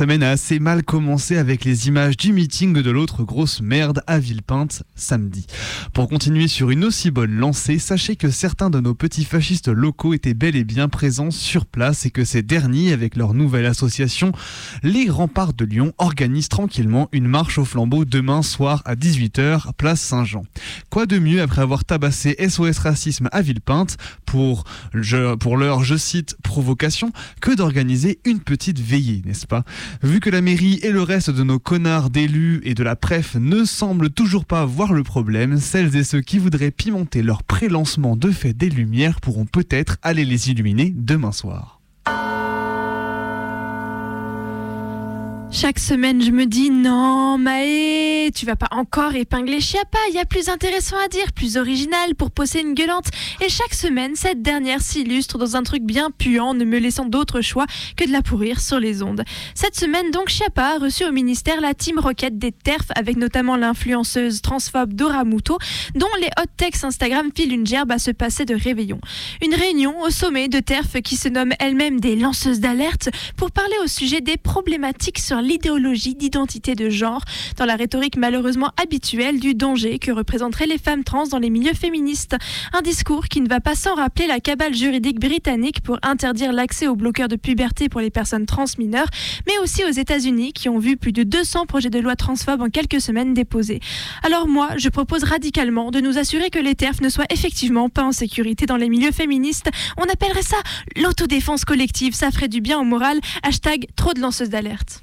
Semaine a assez mal commencé avec les images du meeting de l'autre grosse merde à Villepinte samedi. Pour continuer sur une aussi bonne lancée, sachez que certains de nos petits fascistes locaux étaient bel et bien présents sur place et que ces derniers, avec leur nouvelle association, les remparts de Lyon, organisent tranquillement une marche au flambeau demain soir à 18h, place Saint-Jean. Quoi de mieux après avoir tabassé SOS Racisme à Villepinte pour, pour leur, je cite, provocation, que d'organiser une petite veillée, n'est-ce pas? Vu que la mairie et le reste de nos connards d'élus et de la pref ne semblent toujours pas voir le problème, celles et ceux qui voudraient pimenter leur pré-lancement de fête des Lumières pourront peut-être aller les illuminer demain soir. Chaque semaine, je me dis non, Maë, tu vas pas encore épingler Chiappa. Il y a plus intéressant à dire, plus original pour poser une gueulante. Et chaque semaine, cette dernière s'illustre dans un truc bien puant, ne me laissant d'autre choix que de la pourrir sur les ondes. Cette semaine, donc, Chiappa a reçu au ministère la team Rocket des TERF, avec notamment l'influenceuse transphobe Dora Muto, dont les hot texts Instagram filent une gerbe à se passer de réveillon. Une réunion au sommet de TERF qui se nomme elle-même des lanceuses d'alerte pour parler au sujet des problématiques sur l'idéologie d'identité de genre, dans la rhétorique malheureusement habituelle du danger que représenteraient les femmes trans dans les milieux féministes. Un discours qui ne va pas sans rappeler la cabale juridique britannique pour interdire l'accès aux bloqueurs de puberté pour les personnes trans mineures, mais aussi aux États-Unis qui ont vu plus de 200 projets de loi transphobes en quelques semaines déposés. Alors moi, je propose radicalement de nous assurer que les TERF ne soient effectivement pas en sécurité dans les milieux féministes. On appellerait ça l'autodéfense collective, ça ferait du bien au moral. Hashtag trop de lanceuses d'alerte.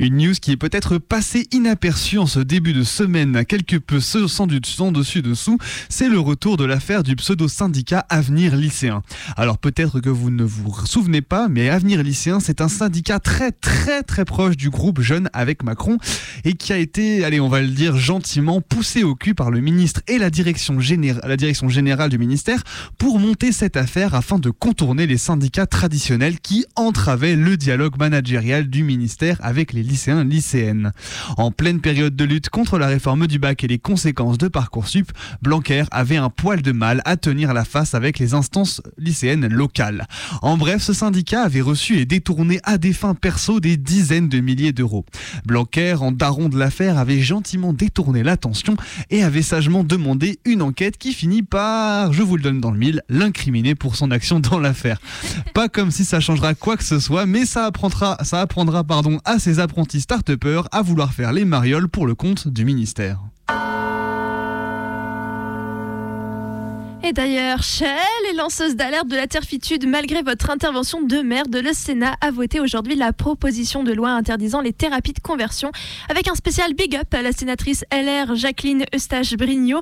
Une news qui est peut-être passée inaperçue en ce début de semaine, quelque peu sans, du, sans dessus dessous, c'est le retour de l'affaire du pseudo-syndicat Avenir Lycéen. Alors peut-être que vous ne vous souvenez pas, mais Avenir Lycéen, c'est un syndicat très très très proche du groupe Jeune avec Macron et qui a été, allez on va le dire gentiment, poussé au cul par le ministre et la direction, généra- la direction générale du ministère pour monter cette affaire afin de contourner les syndicats traditionnels qui entravaient le dialogue managérial du ministère avec les lycéens lycéennes. En pleine période de lutte contre la réforme du bac et les conséquences de Parcoursup, Blanquer avait un poil de mal à tenir la face avec les instances lycéennes locales. En bref, ce syndicat avait reçu et détourné à des fins perso des dizaines de milliers d'euros. Blanquer, en daron de l'affaire, avait gentiment détourné l'attention et avait sagement demandé une enquête qui finit par, je vous le donne dans le mille, l'incriminer pour son action dans l'affaire. Pas comme si ça changera quoi que ce soit, mais ça apprendra, ça apprendra pardon, à ses apprentis start à vouloir faire les marioles pour le compte du ministère. Et d'ailleurs, chez les lanceuses d'alerte de la terfitude, malgré votre intervention de merde, le Sénat a voté aujourd'hui la proposition de loi interdisant les thérapies de conversion, avec un spécial big up à la sénatrice LR Jacqueline Eustache-Brignot,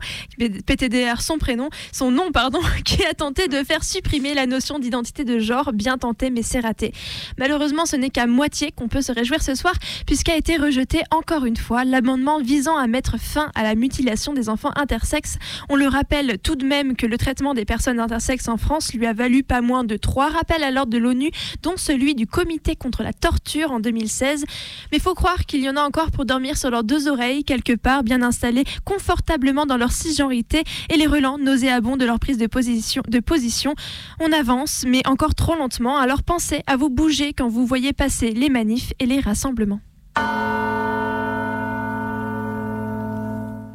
PTDR son prénom, son nom pardon, qui a tenté de faire supprimer la notion d'identité de genre, bien tenté mais c'est raté. Malheureusement, ce n'est qu'à moitié qu'on peut se réjouir ce soir, puisqu'a été rejeté encore une fois l'amendement visant à mettre fin à la mutilation des enfants intersexes. On le rappelle tout de même que le traitement des personnes intersexes en France lui a valu pas moins de trois rappels à l'ordre de l'ONU, dont celui du Comité contre la torture en 2016. Mais faut croire qu'il y en a encore pour dormir sur leurs deux oreilles, quelque part bien installés confortablement dans leur cisgenrité et les relents nauséabonds de leur prise de position, de position. On avance, mais encore trop lentement, alors pensez à vous bouger quand vous voyez passer les manifs et les rassemblements.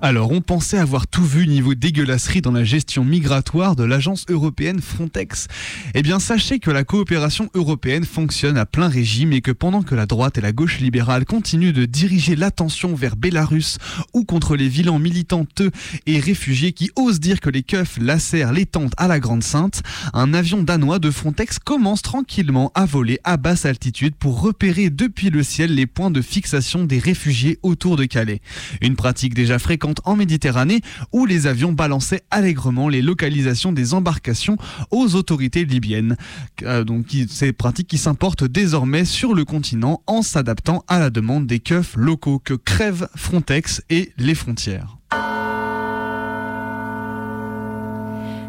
Alors, on pensait avoir tout vu niveau dégueulasserie dans la gestion migratoire de l'agence européenne Frontex. Eh bien, sachez que la coopération européenne fonctionne à plein régime et que pendant que la droite et la gauche libérale continuent de diriger l'attention vers Bélarus ou contre les vilains militanteux et réfugiés qui osent dire que les keufs lacèrent les tentes à la Grande Sainte, un avion danois de Frontex commence tranquillement à voler à basse altitude pour repérer depuis le ciel les points de fixation des réfugiés autour de Calais. Une pratique déjà fréquente en Méditerranée où les avions balançaient allègrement les localisations des embarcations aux autorités libyennes. Euh, donc ces pratiques qui s'importent désormais sur le continent en s'adaptant à la demande des keufs locaux que crèvent Frontex et les frontières.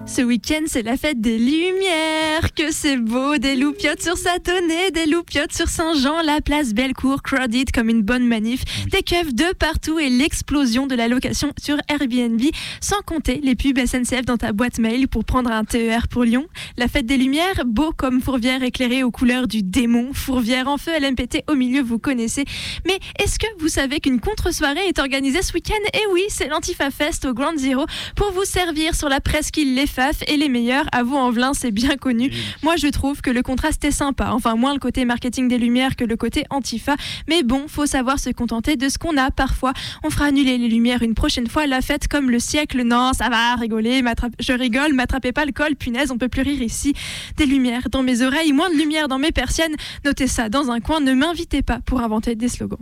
Ce week-end, c'est la fête des Lumières. Que c'est beau, des loupiottes sur Satonnet, des loupiottes sur Saint-Jean, la place Bellecour, crowded comme une bonne manif, des keufs de partout et l'explosion de la location sur Airbnb, sans compter les pubs SNCF dans ta boîte mail pour prendre un TER pour Lyon. La fête des Lumières, beau comme Fourvière éclairée aux couleurs du démon, Fourvière en feu, LMPT au milieu, vous connaissez. Mais est-ce que vous savez qu'une contre-soirée est organisée ce week-end? Eh oui, c'est l'Antifa Fest au Grand Zero pour vous servir sur la presqu'île Les Faf et les meilleurs. À vous, en c'est bien connu. Moi, je trouve que le contraste est sympa. Enfin, moins le côté marketing des Lumières que le côté Antifa. Mais bon, faut savoir se contenter de ce qu'on a parfois. On fera annuler les Lumières une prochaine fois. La fête comme le siècle. Non, ça va, rigoler. Je rigole, m'attrapez pas le col. Punaise, on peut plus rire ici. Des lumières dans mes oreilles, moins de lumière dans mes persiennes. Notez ça dans un coin. Ne m'invitez pas pour inventer des slogans.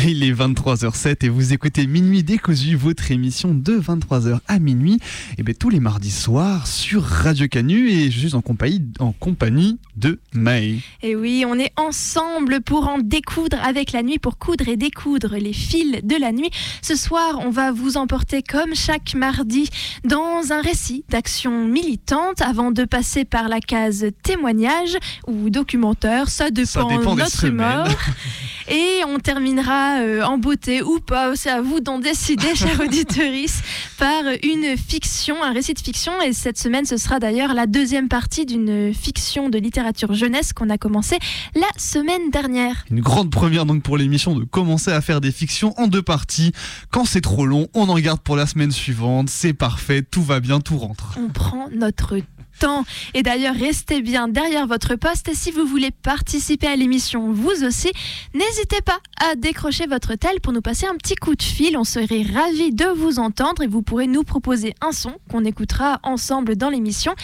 Il est 23h07 et vous écoutez Minuit décousu, votre émission de 23h à minuit, et bien tous les mardis soirs sur Radio Canu et je suis en compagnie, en compagnie de Maë. Et oui, on est ensemble pour en découdre avec la nuit, pour coudre et découdre les fils de la nuit. Ce soir, on va vous emporter comme chaque mardi dans un récit d'action militante avant de passer par la case témoignage ou documentaire, ça dépend, Ça dépend de notre humeur. Et on terminera euh, en beauté ou pas, c'est à vous d'en décider, chers auditeurice, par une fiction, un récit de fiction. Et cette semaine, ce sera d'ailleurs la deuxième partie d'une fiction de littérature jeunesse qu'on a commencé la semaine dernière. Une grande première donc pour l'émission de commencer à faire des fictions en deux parties. Quand c'est trop long, on en regarde pour la semaine suivante, c'est parfait, tout va bien, tout rentre. On prend notre temps. Et d'ailleurs, restez bien derrière votre poste. Et si vous voulez participer à l'émission, vous aussi, n'hésitez pas à décrocher votre tel pour nous passer un petit coup de fil. On serait ravis de vous entendre et vous pourrez nous proposer un son qu'on écoutera ensemble dans l'émission.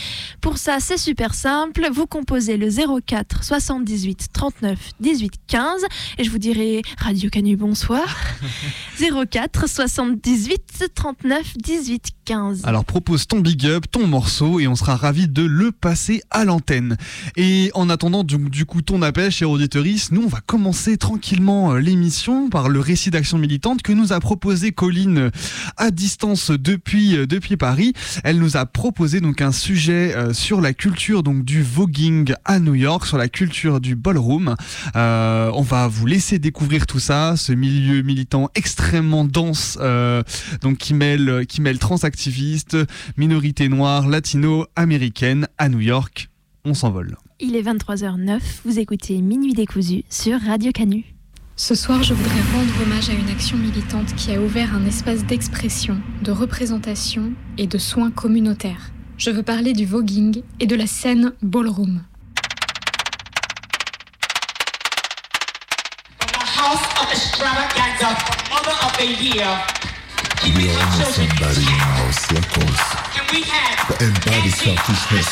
Pour ça, c'est super simple. Vous composez le 04 78 39 18 15 et je vous dirai Radio Canu bonsoir. 04 78 39 18 15. Alors propose ton big up, ton morceau et on sera ravis de le passer à l'antenne. Et en attendant du, du coup ton appel, cher auditorice, nous on va commencer tranquillement euh, l'émission par le récit d'action militante que nous a proposé Colline euh, à distance depuis, euh, depuis Paris. Elle nous a proposé donc un sujet sur la culture donc du voguing à New York, sur la culture du ballroom. On va vous laisser découvrir tout ça, ce milieu militant extrêmement dense, donc qui mêle, qui mêle transactivistes, minorités noires, latino-américaines à New York. On s'envole. Il est 23h09, vous écoutez Minuit décousu sur Radio Canu. Ce soir, je voudrais rendre hommage à une action militante qui a ouvert un espace d'expression, de représentation et de soins communautaires. Je veux parler du voguing et de la scène ballroom. House the. We are almost somebody in our circles Can we have that embody selfishness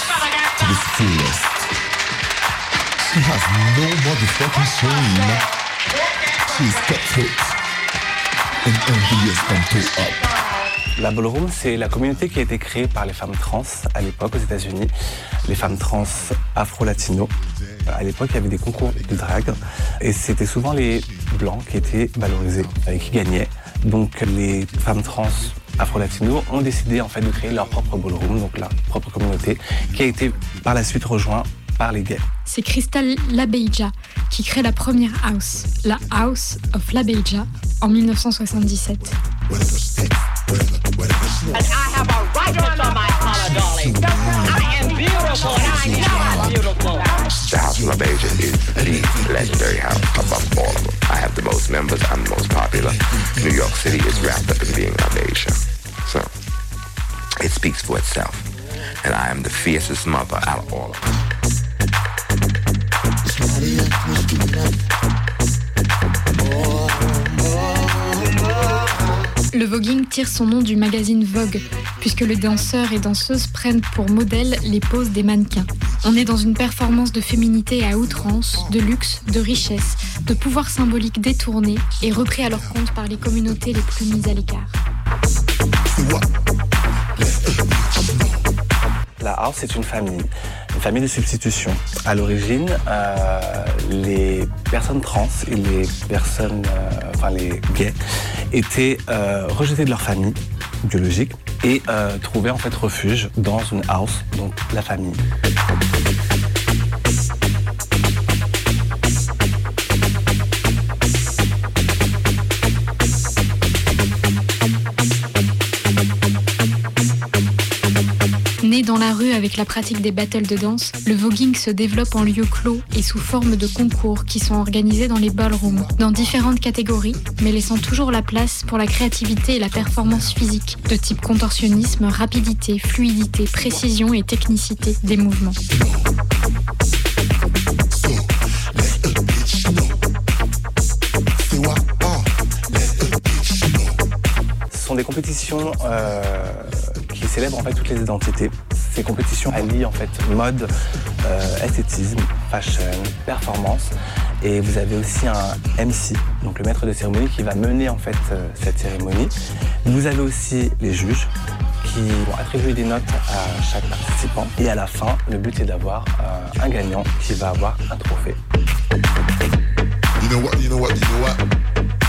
to the fullest. She has no motherfucking shame. She is cutthroat and envious from toe up. La ballroom, c'est la communauté qui a été créée par les femmes trans à l'époque aux États-Unis, les femmes trans afro-latino. À l'époque, il y avait des concours de drague et c'était souvent les blancs qui étaient valorisés et qui gagnaient. Donc les femmes trans afro-latino ont décidé en fait de créer leur propre ballroom, donc leur propre communauté, qui a été par la suite rejointe par les gays. C'est Crystal Labeija qui crée la première house, la House of Labeija, en 1977. And I have a right beautiful and I beautiful. The House of La is the legendary house above all of them. I have the most members I'm the most popular. New York City is wrapped up in being of Asia. So it speaks for itself. And I am the fiercest mother out of all of them. Le voguing tire son nom du magazine Vogue, puisque les danseurs et danseuses prennent pour modèle les poses des mannequins. On est dans une performance de féminité à outrance, de luxe, de richesse, de pouvoir symbolique détourné et repris à leur compte par les communautés les plus mises à l'écart. La house, c'est une famille, une famille de substitution. À l'origine, euh, les personnes trans et les personnes, euh, enfin les gays, étaient euh, rejetés de leur famille biologique et euh, trouvaient en fait refuge dans une house, donc la famille. Avec la pratique des battles de danse, le voguing se développe en lieu clos et sous forme de concours qui sont organisés dans les ballrooms, dans différentes catégories, mais laissant toujours la place pour la créativité et la performance physique, de type contorsionnisme, rapidité, fluidité, précision et technicité des mouvements. Ce sont des compétitions euh, qui célèbrent en fait toutes les identités. Ces compétitions allient en fait mode, euh, esthétisme, fashion, performance. Et vous avez aussi un MC, donc le maître de cérémonie, qui va mener en fait euh, cette cérémonie. Vous avez aussi les juges qui vont attribuer des notes à chaque participant. Et à la fin, le but est d'avoir euh, un gagnant qui va avoir un trophée. You know what, you know what, you know what?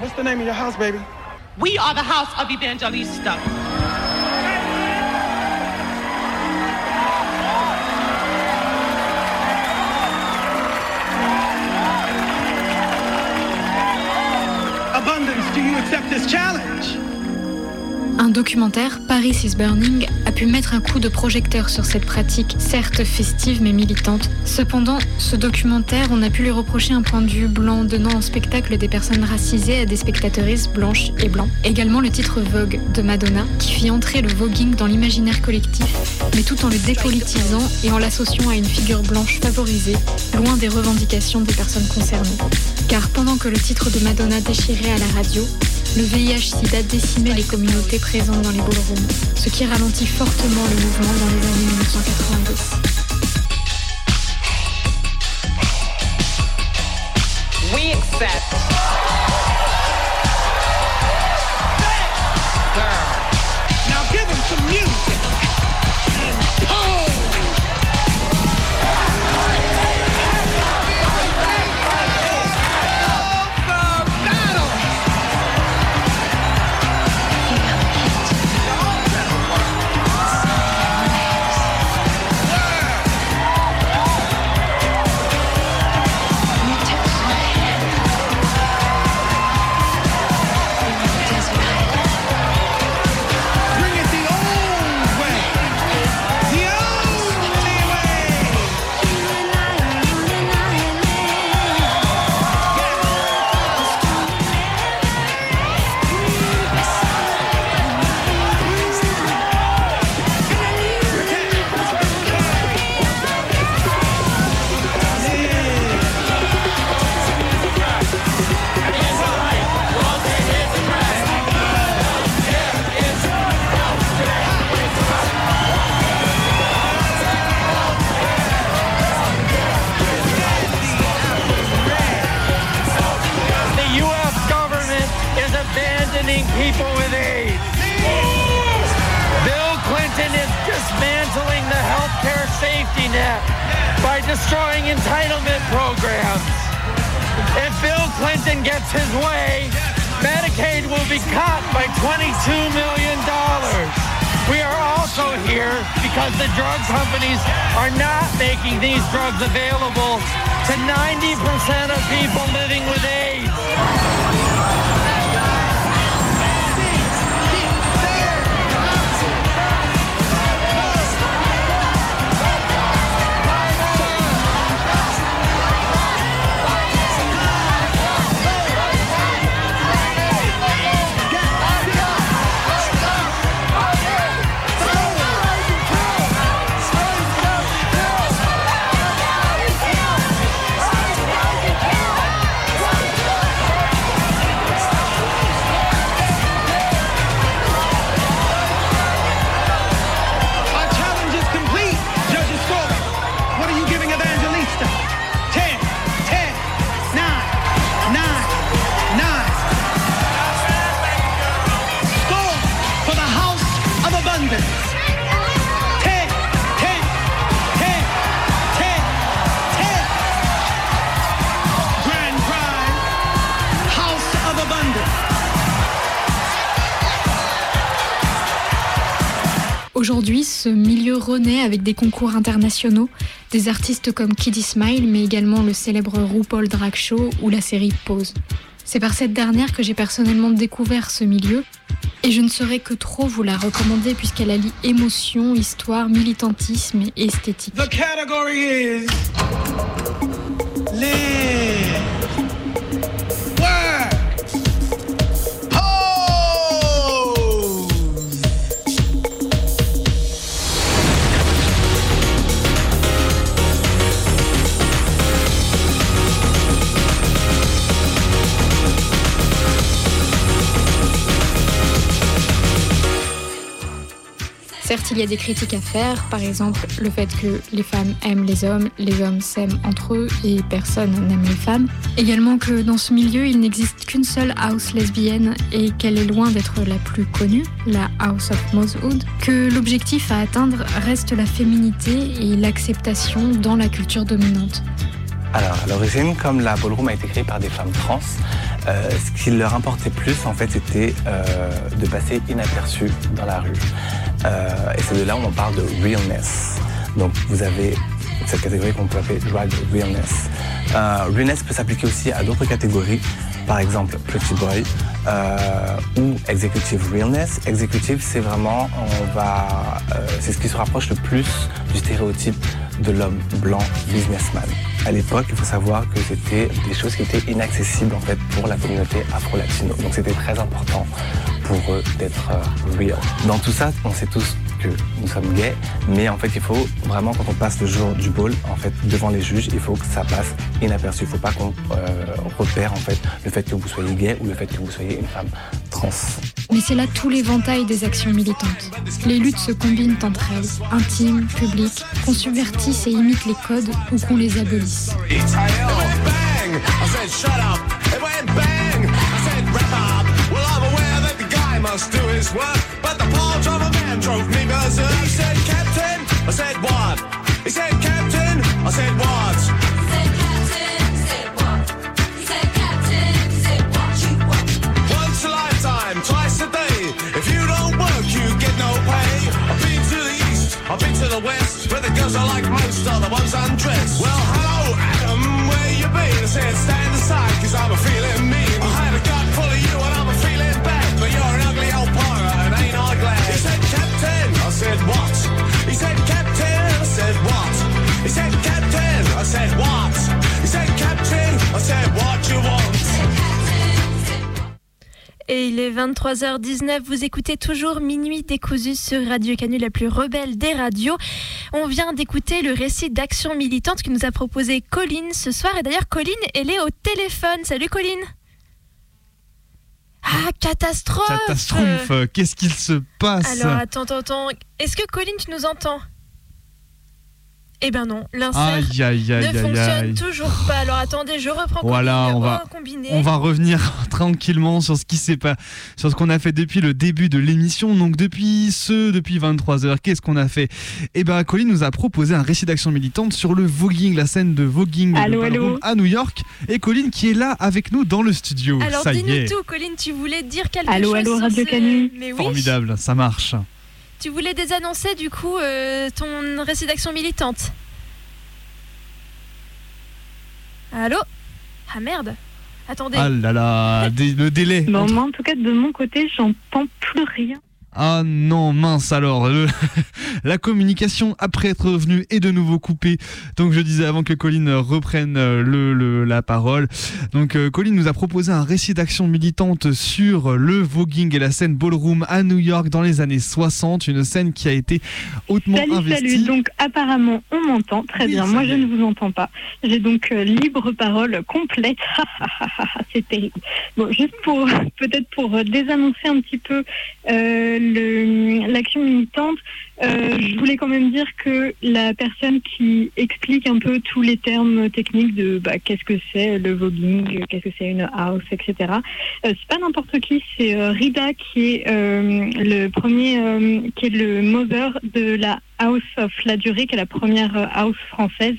What's the name of your house, baby? We are the house of Evangelista. Abundance, do you accept this challenge? Un documentaire, Paris is Burning, a pu mettre un coup de projecteur sur cette pratique, certes festive mais militante. Cependant, ce documentaire, on a pu lui reprocher un point de vue blanc, donnant en spectacle des personnes racisées à des spectatrices blanches et blancs. Également le titre Vogue de Madonna, qui fit entrer le voguing dans l'imaginaire collectif, mais tout en le dépolitisant et en l'associant à une figure blanche favorisée, loin des revendications des personnes concernées. Car pendant que le titre de Madonna déchirait à la radio, le VIH-Sida décimait les communautés présentes dans les ballrooms, ce qui ralentit fortement le mouvement dans les années 1990. We accept. Destroying entitlement programs. If Bill Clinton gets his way, Medicaid will be cut by $22 million. We are also here because the drug companies are not making these drugs available to 90% of people living with AIDS. Aujourd'hui, ce milieu renaît avec des concours internationaux, des artistes comme Kiddy Smile, mais également le célèbre RuPaul Drag Show ou la série Pose. C'est par cette dernière que j'ai personnellement découvert ce milieu, et je ne saurais que trop vous la recommander puisqu'elle allie émotion, histoire, militantisme et esthétique. Il y a des critiques à faire, par exemple le fait que les femmes aiment les hommes, les hommes s'aiment entre eux et personne n'aime les femmes. Également que dans ce milieu, il n'existe qu'une seule house lesbienne et qu'elle est loin d'être la plus connue, la House of Mosewood. Que l'objectif à atteindre reste la féminité et l'acceptation dans la culture dominante. Alors, à l'origine, comme la ballroom a été créée par des femmes trans, euh, ce qui leur importait plus, en fait, c'était euh, de passer inaperçu dans la rue. Euh, et c'est de là où on parle de realness. Donc, vous avez cette catégorie qu'on peut appeler drag realness. Realness peut s'appliquer aussi à d'autres catégories, par exemple pretty boy ou executive realness. Executive, c'est vraiment, on va, c'est ce qui se rapproche le plus du stéréotype de l'homme blanc businessman. À l'époque, il faut savoir que c'était des choses qui étaient inaccessibles en fait pour la communauté afro-latino. Donc c'était très important pour eux d'être euh, real. Dans tout ça, on sait tous que nous sommes gays, mais en fait, il faut vraiment quand on passe le jour du ball, en fait, devant les juges, il faut que ça passe inaperçu. Il ne faut pas qu'on euh, repère en fait le fait que vous soyez gay ou le fait que vous soyez une femme trans. Mais c'est là tout l'éventail des actions militantes. Les luttes se combinent entre elles, intimes, publiques, qu'on subvertisse et imite les codes ou qu'on les abolisse. bang. I said, shut up. It went bang. I said, wrap up. Well, I'm aware that the guy must do his work, but the of a man drove me berserk. He said, 23h19, vous écoutez toujours Minuit décousu sur Radio Canu, la plus rebelle des radios. On vient d'écouter le récit d'action militante que nous a proposé Colline ce soir. Et d'ailleurs, Colline, elle est au téléphone. Salut Colline Ah, catastrophe Catastrophe, qu'est-ce qu'il se passe? Alors attends, attends, attends. Est-ce que Colline, tu nous entends? Eh ben non, l'insert ne aïe, fonctionne aïe. toujours pas. Alors attendez, je reprends Voilà, on va, on va revenir tranquillement sur ce qui s'est pas, sur ce qu'on a fait depuis le début de l'émission. Donc depuis ce, depuis 23 h qu'est-ce qu'on a fait? Eh ben, Colline nous a proposé un récit d'action militante sur le voguing, la scène de voguing Allô, allô. à New York. Et Colline qui est là avec nous dans le studio. Alors dis-nous tout, Colline, tu voulais dire quelque Allô, chose allô, sur Radio ce- Canu. Mais oui, formidable, ça marche. Tu voulais désannoncer du coup euh, ton récit d'action militante. Allô? Ah merde Attendez. Ah là là, le délai. Bon, moi, en tout cas, de mon côté, j'entends plus rien. Ah non, mince alors. le- la communication après être revenue est de nouveau coupée. Donc je disais avant que Colline reprenne euh, le, le- la parole. Donc euh, Colline nous a proposé un récit d'action militante sur le voguing et la scène ballroom à New York dans les années 60. Une scène qui a été hautement Salut, investie. salut. Donc, apparemment, on m'entend. Très Oui, bien. Moi, je ne vous entends pas. J'ai donc euh, libre parole complète. C'est terrible. Bon, juste pour, peut-être pour désannoncer un petit peu euh, l'action militante, euh, je voulais quand même dire que la personne qui explique un peu tous les termes techniques de bah, qu'est-ce que c'est le voguing, qu'est-ce que c'est une house, etc. Euh, c'est pas n'importe qui, c'est euh, Rida qui est le premier, qui est le mother de la House of La Durée, qui est la première house française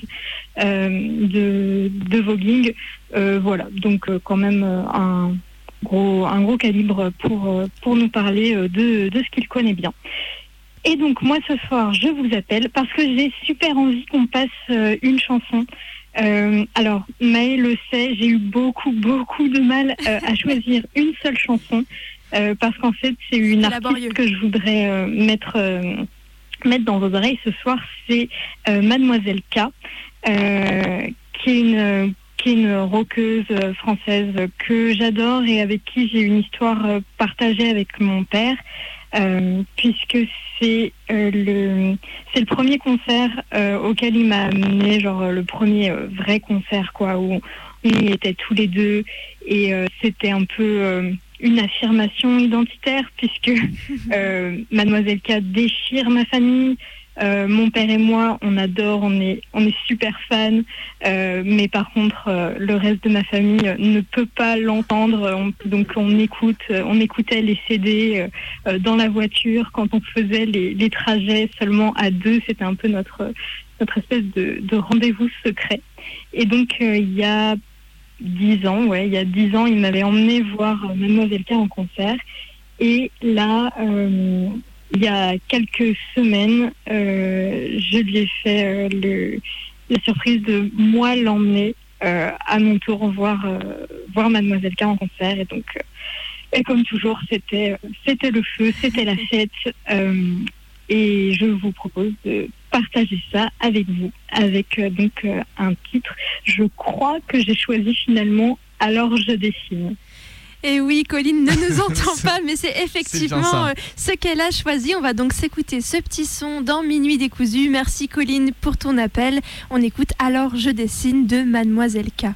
de, de voguing. Voilà, donc quand même un gros, un gros calibre pour, euh, pour nous parler euh, de, de ce qu'il connaît bien. Et donc moi ce soir, je vous appelle parce que j'ai super envie qu'on passe euh, une chanson. Euh, alors Maë le sait, j'ai eu beaucoup beaucoup de mal euh, à choisir une seule chanson euh, parce qu'en fait c'est une artiste que je voudrais mettre mettre dans vos oreilles ce soir, c'est Mademoiselle K, qui est une qui est une rockeuse française que j'adore et avec qui j'ai une histoire euh, partagée avec mon père, euh, puisque c'est euh, le c'est le premier concert auquel il m'a amené, genre le premier vrai concert quoi, où on y était tous les deux et c'était un peu une affirmation identitaire puisque Mademoiselle K déchire ma famille. Euh, mon père et moi, on adore, on est, on est super fans, euh, mais par contre, euh, le reste de ma famille euh, ne peut pas l'entendre. On- donc, on écoute, euh, on écoutait les CD euh, dans la voiture quand on faisait les, les trajets seulement à deux. C'était un peu notre, notre espèce de, de rendez-vous secret. Et donc, il y a dix ans, ouais, il y a dix ans, il m'avait emmené voir Mademoiselle K en concert. Et là, il y a quelques semaines, euh, je lui ai fait euh, la surprise de moi l'emmener euh, à mon tour voir, voir Mademoiselle K en concert. Et donc, et comme toujours, c'était c'était le feu, c'était la fête. et je vous propose de partager ça avec vous, avec donc un titre. Je crois que j'ai choisi finalement Alors je dessine. Et oui, Colline ne nous entend pas, mais c'est effectivement euh, ce qu'elle a choisi. On va donc s'écouter ce petit son dans Minuit décousu. Merci Colline pour ton appel. On écoute Alors je dessine de Mademoiselle K.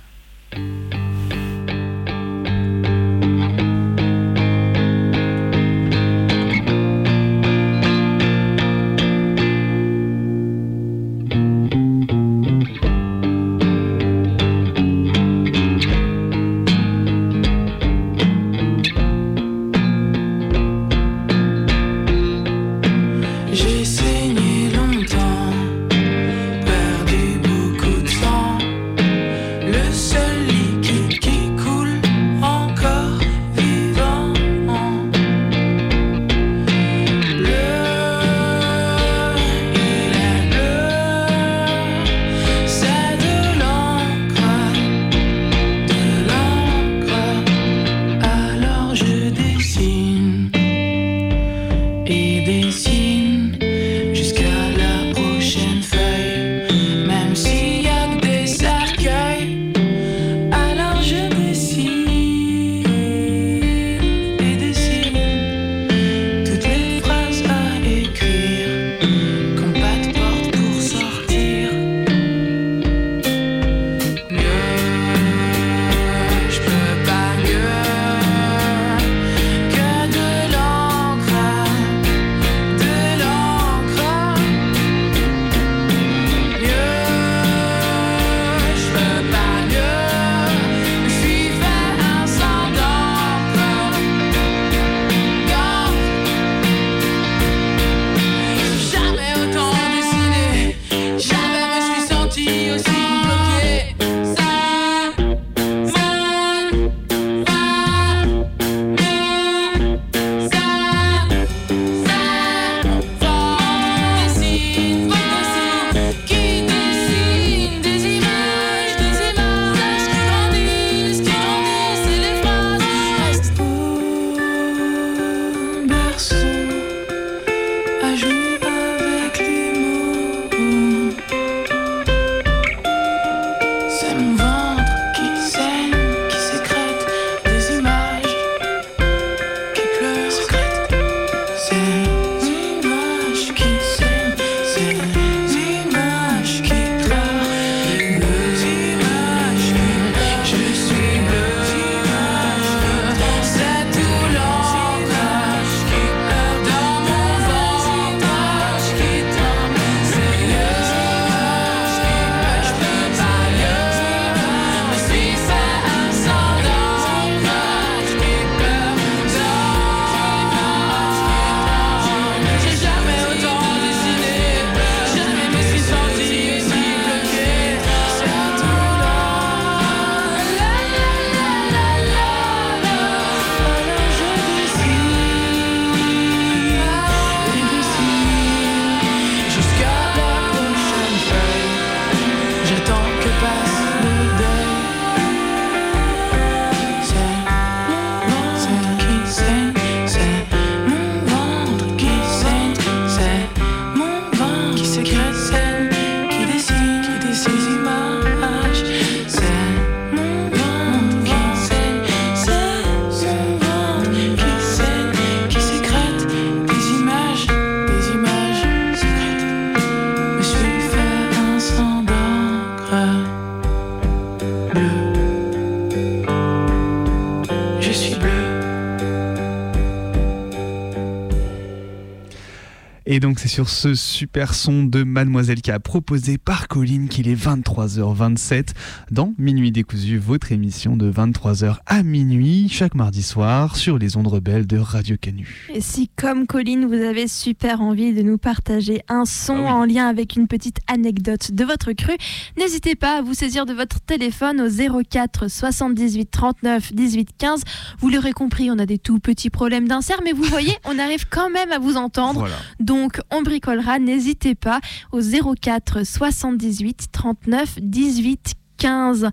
c'est sur ce super son de Mademoiselle a proposé par Colline qu'il est 23h27 dans Minuit décousu, votre émission de 23h à minuit chaque mardi soir sur les ondes rebelles de Radio Canu. Et si, comme Colline, vous avez super envie de nous partager un son Ah en lien avec une petite anecdote de votre cru, n'hésitez pas à vous saisir de votre téléphone au 04 78 39 18 15. Vous l'aurez compris, on a des tout petits problèmes d'insert, mais vous voyez, on arrive quand même à vous entendre. Voilà. Donc, on bricolera, n'hésitez pas au 04 78 39 18 15.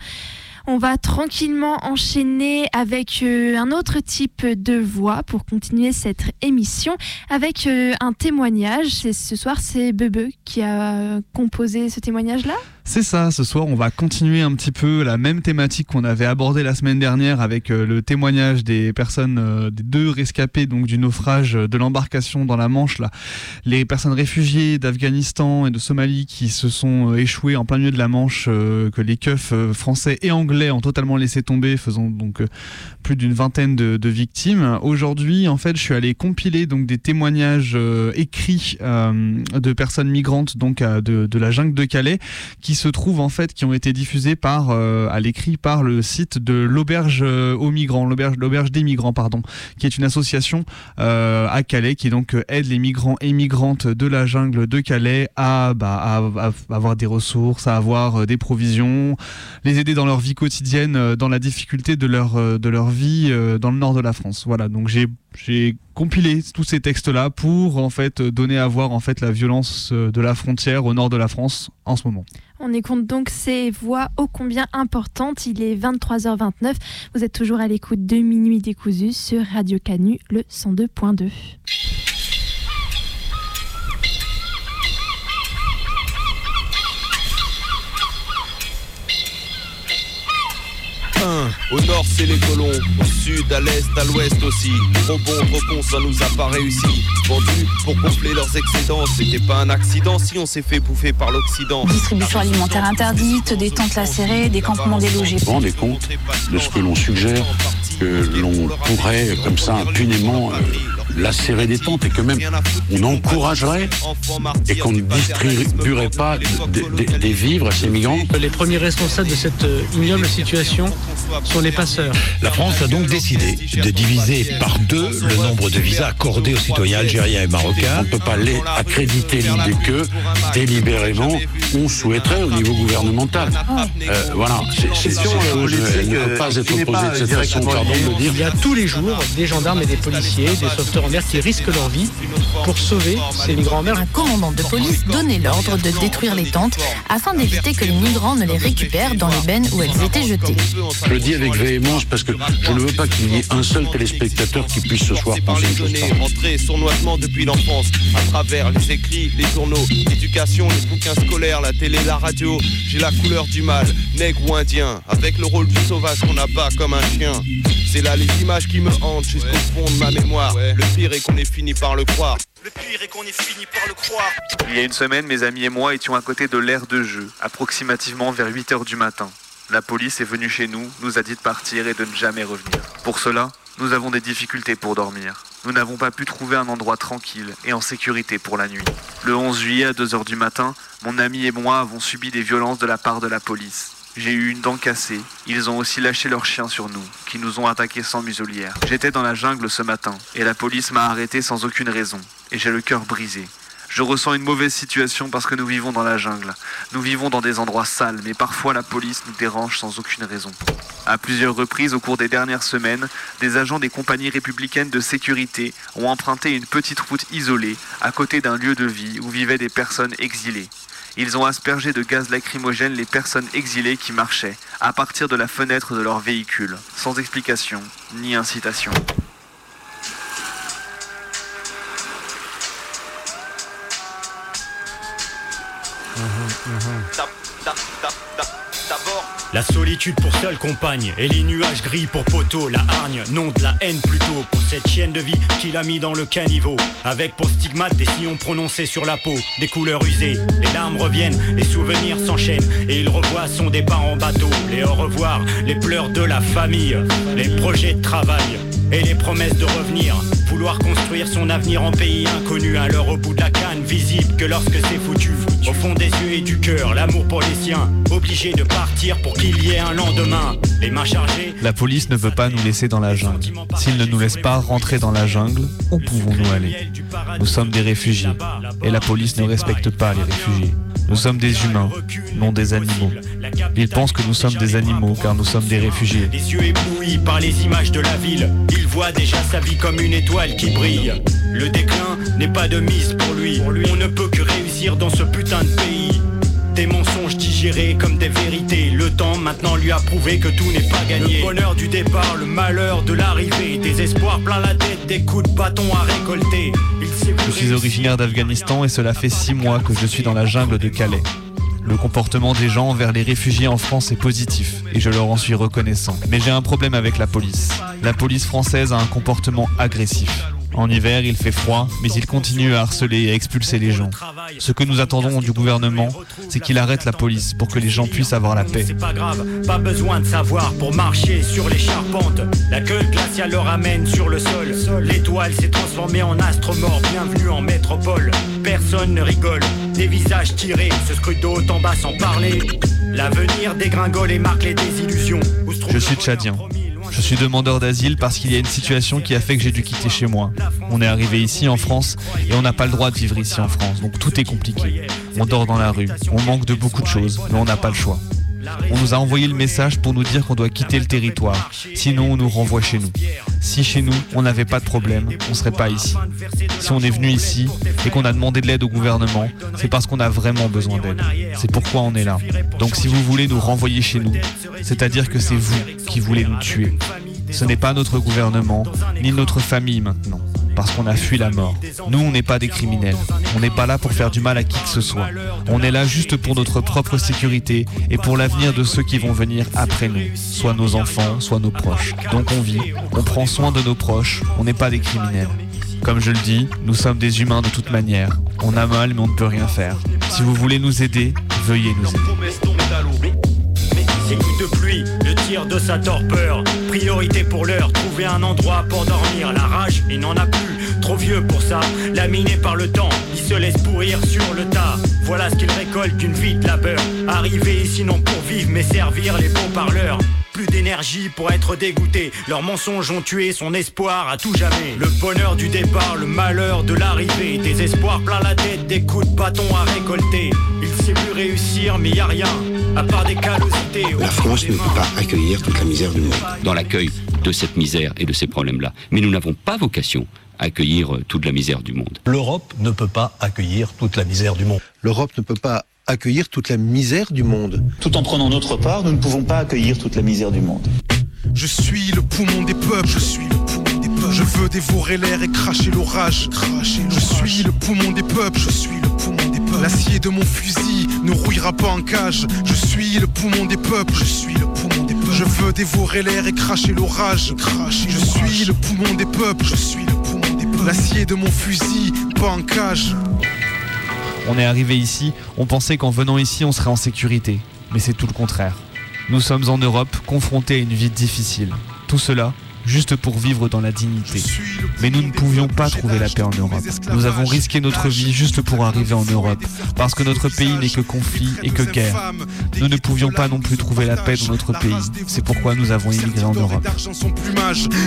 On va tranquillement enchaîner avec euh, un autre type de voix pour continuer cette émission avec euh, un témoignage. Ce soir, c'est Bebe qui a composé ce témoignage-là? C'est ça, ce soir on va continuer un petit peu la même thématique qu'on avait abordée la semaine dernière avec euh, le témoignage des personnes, euh, des deux rescapés donc du naufrage de l'embarcation dans la Manche, là, les personnes réfugiées d'Afghanistan et de Somalie qui se sont euh, échouées en plein milieu de la Manche, euh, que les keufs euh, français et anglais ont totalement laissé tomber, faisant donc euh, plus d'une vingtaine de, victimes. Aujourd'hui, en fait, je suis allé compiler donc des témoignages euh, écrits euh, de personnes migrantes donc de, de la jungle de Calais qui se trouvent en fait qui ont été diffusés par euh, à l'écrit par le site de l'auberge euh, aux migrants, l'auberge l'auberge des migrants pardon, qui est une association euh, à Calais qui donc euh, aide les migrants et migrantes de la jungle de Calais à, bah, à, à avoir des ressources, à avoir euh, des provisions, les aider dans leur vie quotidienne, dans la difficulté de leur de leur vie dans le nord de la France. Voilà, donc j'ai j'ai compilé tous ces textes-là pour en fait donner à voir en fait la violence euh, de la frontière au nord de la France en ce moment. On écoute donc ces voix ô combien importantes. Il est 23h29. Vous êtes toujours à l'écoute de Minuit décousu sur Radio Canu, le 102.2. Au nord, c'est les colons. Au sud, à l'est, à l'ouest aussi. Trop bon, trop con, ça nous a pas réussi. Vendus pour gonfler leurs excédents. C'était pas un accident si on s'est fait bouffer par l'Occident. Distribution alimentaire interdite, des tentes lacérées, des campements délogés. Vous vous rendez compte de ce que l'on suggère, que l'on pourrait comme ça impunément euh, lacérer des tentes et que même on encouragerait et qu'on ne distribuerait pas des- des- des vivres à ces migrants Les premiers responsables de cette euh, ignoble situation sont les passeurs. La France a donc décidé de diviser par deux le nombre de visas accordés aux citoyens algériens et marocains. On ne peut pas les- accréditer l'idée que délibérément on souhaiterait au niveau gouvernemental. Euh, voilà, c'est chose, elle ne peut pas être posée de cette façon, pardon de le dire. Il y a tous les jours des gendarmes et des policiers, des sauveteurs en mer qui risquent leur vie pour sauver ces migrants en mer. Un commandant de police donnait l'ordre de détruire les tentes afin d'éviter que les migrants ne les récupèrent dans les bennes où elles étaient jetées. Je le dis avec véhémence parce que je ne veux pas qu'il y ait un seul téléspectateur qui puisse ce soir penser une chose rentrées sournoisement depuis l'enfance à travers les écrits, les journaux, l'éducation, les bouquins scolaires, la télé, la radio. J'ai la couleur du mal, nègre ou indien, avec le rôle du sauvage qu'on abat comme un chien. C'est là les images qui me hantent jusqu'au fond de ma mémoire. Le pire est qu'on ait fini par le croire. Le pire est qu'on ait fini par le croire. Il y a une semaine, mes amis et moi étions à côté de l'aire de jeu, approximativement vers 8h du matin. La police est venue chez nous, nous a dit de partir et de ne jamais revenir. Pour cela, nous avons des difficultés pour dormir. Nous n'avons pas pu trouver un endroit tranquille et en sécurité pour la nuit. Le 11 juillet à 2h du matin, mon ami et moi avons subi des violences de la part de la police. J'ai eu une dent cassée. Ils ont aussi lâché leurs chiens sur nous, qui nous ont attaqués sans muselière. J'étais dans la jungle ce matin, et la police m'a arrêté sans aucune raison. Et j'ai le cœur brisé. Je ressens une mauvaise situation parce que nous vivons dans la jungle. Nous vivons dans des endroits sales, mais parfois la police nous dérange sans aucune raison. À plusieurs reprises au cours des dernières semaines, des agents des compagnies républicaines de sécurité ont emprunté une petite route isolée à côté d'un lieu de vie où vivaient des personnes exilées. Ils ont aspergé de gaz lacrymogène les personnes exilées qui marchaient à partir de la fenêtre de leur véhicule, sans explication ni incitation. La solitude pour seule compagne et les nuages gris pour poteau. La hargne, non de la haine plutôt pour cette chienne de vie qu'il a mis dans le caniveau. Avec pour stigmate des sillons prononcés sur la peau, des couleurs usées. Les larmes reviennent, les souvenirs s'enchaînent et il revoit son départ en bateau. Les au revoir, les pleurs de la famille, les projets de travail. Et les promesses de revenir. Vouloir construire son avenir en pays inconnu, alors au bout de la canne, visible que lorsque c'est foutu. Au fond des yeux et du cœur, l'amour pour les siens, obligé de partir pour qu'il y ait un lendemain. Les mains chargées, La police ne veut pas nous laisser dans la jungle. S'ils ne nous laissent pas rentrer dans la jungle, où pouvons-nous aller? Nous sommes des réfugiés, et la police ne respecte pas les réfugiés. Nous sommes des humains, non des animaux. Ils pensent que nous sommes des animaux car nous sommes des réfugiés. les yeux éblouis par les images de la ville. Il voit déjà sa vie comme une étoile qui brille. Le déclin n'est pas de mise pour lui. On ne peut que réussir dans ce putain de pays. Des mensonges digérés comme des vérités. Le temps maintenant lui a prouvé que tout n'est pas gagné. Le bonheur du départ, le malheur de l'arrivée. Des espoirs plein la tête, des coups de bâton à récolter. Je suis originaire d'Afghanistan et cela fait six mois que je suis dans la jungle de Calais. Le comportement des gens envers les réfugiés en France est positif et je leur en suis reconnaissant. Mais j'ai un problème avec la police. La police française a un comportement agressif. En hiver, il fait froid, mais il continue à harceler et à expulser les gens. Ce que nous attendons du gouvernement, c'est qu'il arrête la police pour que les gens puissent avoir la paix. C'est pas grave, pas besoin de savoir pour marcher sur les charpentes. La queue glaciale le ramène sur le sol. L'étoile s'est transformée en astre mort. Bienvenue en métropole. Personne ne rigole. Des visages tirés se scrutent de haut en bas sans parler. L'avenir dégringole et marque les désillusions. Je suis tchadien. Je suis demandeur d'asile parce qu'il y a une situation qui a fait que j'ai dû quitter chez moi. On est arrivé ici en France et on n'a pas le droit de vivre ici en France, donc tout est compliqué. On dort dans la rue, on manque de beaucoup de choses, mais on n'a pas le choix. On nous a envoyé le message pour nous dire qu'on doit quitter le territoire, sinon on nous renvoie chez nous. Si chez nous, on n'avait pas de problème, on serait pas ici. Si on est venu ici et qu'on a demandé de l'aide au gouvernement, c'est parce qu'on a vraiment besoin d'aide. C'est pourquoi on est là. Donc si vous voulez nous renvoyer chez nous, c'est-à-dire que c'est vous qui voulez nous tuer. Ce n'est pas notre gouvernement, ni notre famille maintenant, parce qu'on a fui la mort. Nous, on n'est pas des criminels. On n'est pas là pour faire du mal à qui que ce soit. On est là juste pour notre propre sécurité et pour l'avenir de ceux qui vont venir après nous, soit nos enfants, soit nos proches. Donc on vit, on prend soin de nos proches, on n'est pas des criminels. Comme je le dis, nous sommes des humains de toute manière. On a mal, mais on ne peut rien faire. Si vous voulez nous aider, veuillez nous aider. Ces coups de pluie, le tir de sa torpeur. Priorité pour l'heure, trouver un endroit pour dormir. La rage, il n'en a plus, trop vieux pour ça. Laminé par le temps, il se laisse pourrir sur le tas. Voilà ce qu'il récolte d'une vie de labeur. Arrivé ici non pour vivre, mais servir les beaux parleurs. Plus d'énergie pour être dégoûté. Leurs mensonges ont tué son espoir à tout jamais. Le bonheur du départ, le malheur de l'arrivée. Des espoirs plein la tête, des coups de bâton à récolter. Il sait plus réussir, mais y a rien. À part des callosités. La France ne peut pas accueillir toute la misère du monde. dans l'accueil de cette misère et de ces problèmes-là. Mais nous n'avons pas vocation à accueillir euh, toute la misère du monde. L'Europe ne peut pas accueillir toute la misère du monde. L'Europe ne peut pas accueillir toute la misère du monde. Tout en prenant notre part, nous ne pouvons pas accueillir toute la misère du monde. Je suis le poumon des peuples. Je suis le poumon des peuples. Je veux dévorer l'air et cracher l'orage. Je suis le poumon des peuples. Je suis le poumon des peuples. L'acier de mon fusil ne rouillera pas en cage. Je suis le poumon des peuples. Je suis le poumon des peuples. Je veux dévorer l'air et cracher l'orage. Je suis le poumon des peuples. Je suis le poumon des peuples. L'acier de mon fusil, pas en cage. On est arrivé ici, on pensait qu'en venant ici, on serait en sécurité. Mais c'est tout le contraire. Nous sommes en Europe, confrontés à une vie difficile. Tout cela, juste pour vivre dans la dignité. Mais nous ne pouvions pas trouver la paix en Europe. Nous avons risqué notre vie juste pour arriver en Europe, parce que notre pays n'est que conflit et que guerre. Nous ne pouvions pas non plus trouver la paix dans notre pays. C'est pourquoi nous avons immigré en Europe.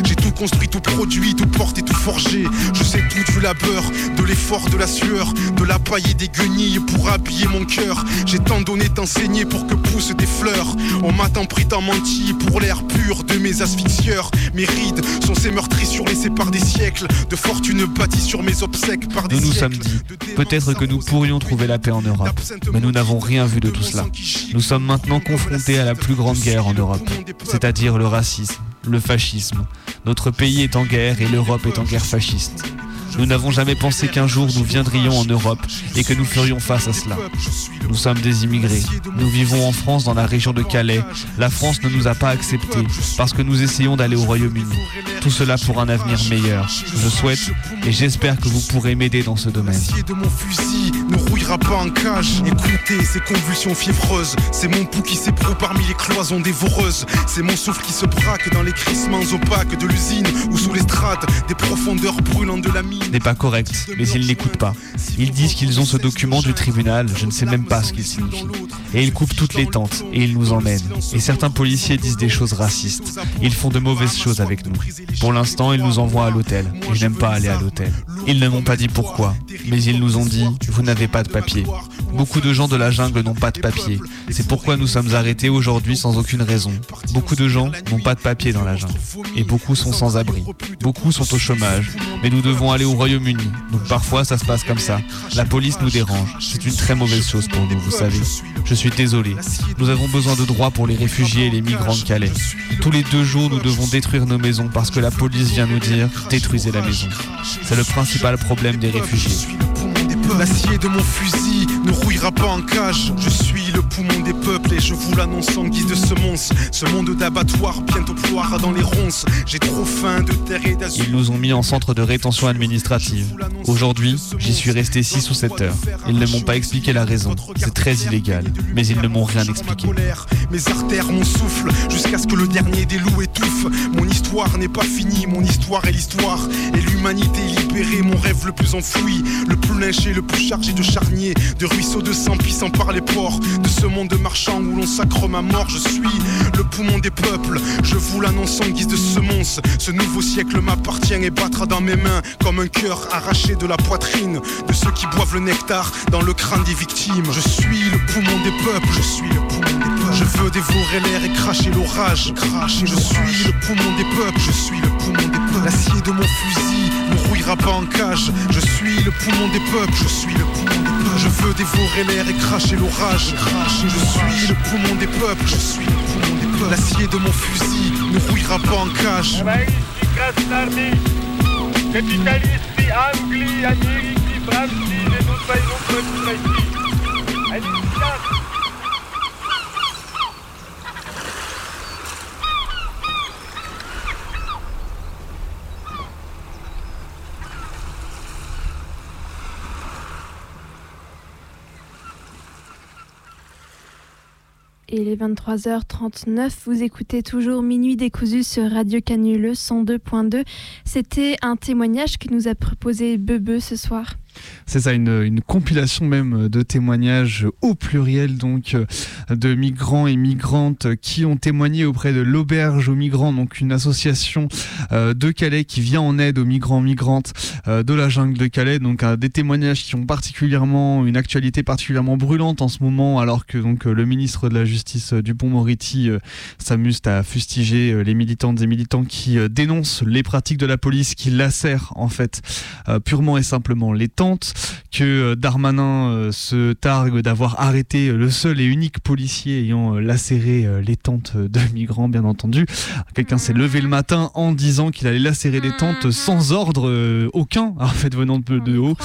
J'ai tout construit, tout produit, tout porté, tout forgé. Je sais tout du labeur, de l'effort, de la sueur, de la paille et des guenilles pour habiller mon cœur. J'ai tant donné, tant saigné pour que poussent des fleurs. On m'a tant pris, tant menti pour l'air pur de mes asphyxieurs. Rides sont ces meurtrissures laissées par des siècles de fortune bâtie sur mes obsèques par des Nous nous sommes dit, peut-être que nous pourrions trouver la paix en Europe, mais nous n'avons rien vu de tout cela. Nous sommes maintenant confrontés à la plus grande guerre en Europe, c'est-à-dire le racisme, le fascisme. Notre pays est en guerre et l'Europe est en guerre fasciste. Nous n'avons jamais pensé qu'un jour nous viendrions en Europe et que nous ferions face à cela. Nous sommes des immigrés. Nous vivons en France dans la région de Calais. La France ne nous a pas acceptés parce que nous essayons d'aller au Royaume-Uni. Tout cela pour un avenir meilleur. Je souhaite et j'espère que vous pourrez m'aider dans ce domaine. De mon fusil ne rouillera pas en cage. Écoutez ces convulsions fiévreuses. C'est mon pouls qui s'éproue parmi les cloisons dévoreuses. C'est mon souffle qui se braque dans les crissements opaques de l'usine ou sous les strates des profondeurs brûlantes de la mine. N'est pas correct, mais ils n'écoutent pas. Ils disent qu'ils ont ce document du tribunal, je ne sais même pas ce qu'il signifie. Et ils coupent toutes les tentes, et ils nous emmènent. Et certains policiers disent des choses racistes. Ils font de mauvaises choses avec nous. Pour l'instant, ils nous envoient à l'hôtel, je n'aime pas aller à l'hôtel. Ils ne m'ont pas dit pourquoi, mais ils nous ont dit, vous n'avez pas de papier. Beaucoup de gens de la jungle n'ont pas de papier. C'est pourquoi nous sommes arrêtés aujourd'hui sans aucune raison. Beaucoup de gens n'ont pas de papier dans la jungle. Et beaucoup sont sans abri. Beaucoup sont au chômage. Mais nous devons aller au Royaume-Uni. Donc parfois ça se passe comme ça. La police nous dérange. C'est une très mauvaise chose pour nous, vous savez. Je suis désolé. Nous avons besoin de droits pour les réfugiés et les migrants de Calais. Tous les deux jours, nous devons détruire nos maisons parce que la police vient nous dire détruisez la maison. C'est le principal problème des réfugiés. L'acier de mon fusil ne rouillera pas en cage. Je suis le poumon des peuples et je vous l'annonce en guise de semonce. Ce monde d'abattoir bientôt ploiera dans les ronces. J'ai trop faim de terre et d'azur. Ils nous ont mis en centre de rétention administrative. Aujourd'hui, j'y suis resté 6 ou 7 heures. Ils ne m'ont pas expliqué la raison. C'est très illégal. Mais ils ne m'ont rien expliqué. Mes artères, mon souffle, jusqu'à ce que le dernier des loups étouffe. Mon histoire n'est pas finie, mon histoire est l'histoire. Et l'humanité libérée, mon rêve le plus enfoui, le plus lynché, le plus chargé de charniers, de ruisseaux de sang puissants par les ports, de ce monde marchand où l'on sacre ma mort. Je suis le poumon des peuples, je vous l'annonce en guise de semonce. Ce nouveau siècle m'appartient et battra dans mes mains comme un cœur arraché de la poitrine de ceux qui boivent le nectar dans le crâne des victimes. Je suis le poumon des peuples, je suis le poumon des peuples. Je veux dévorer l'air et cracher l'orage. Je suis le poumon des peuples, je suis le L'acier de mon fusil ne rouillera pas en cage. Je suis le poumon des peuples, je suis le poumon des peuples. Je veux dévorer l'air et cracher l'orage. Je suis le poumon des peuples, je suis le poumon des peuples. L'acier de mon fusil ne rouillera pas en cage. Il est 23h39, vous écoutez toujours Minuit décousu sur Radio Canule 102.2. C'était un témoignage que nous a proposé Bebe ce soir. C'est ça, une, compilation même de témoignages au pluriel, donc euh, de migrants et migrantes qui ont témoigné auprès de l'Auberge aux migrants, donc une association euh, de Calais qui vient en aide aux migrants migrantes euh, de la jungle de Calais. Donc des témoignages qui ont particulièrement une actualité particulièrement brûlante en ce moment, alors que donc le ministre de la Justice Dupont-Moretti s'amuse à fustiger les militantes et militants qui dénoncent les pratiques de la police qui lacèrent en fait purement et simplement les temps que Darmanin euh, se targue d'avoir arrêté le seul et unique policier ayant euh, lacéré euh, les tentes de migrants, bien entendu. Quelqu'un s'est levé le matin en disant qu'il allait lacérer les tentes sans ordre aucun, en fait, venant de, haut.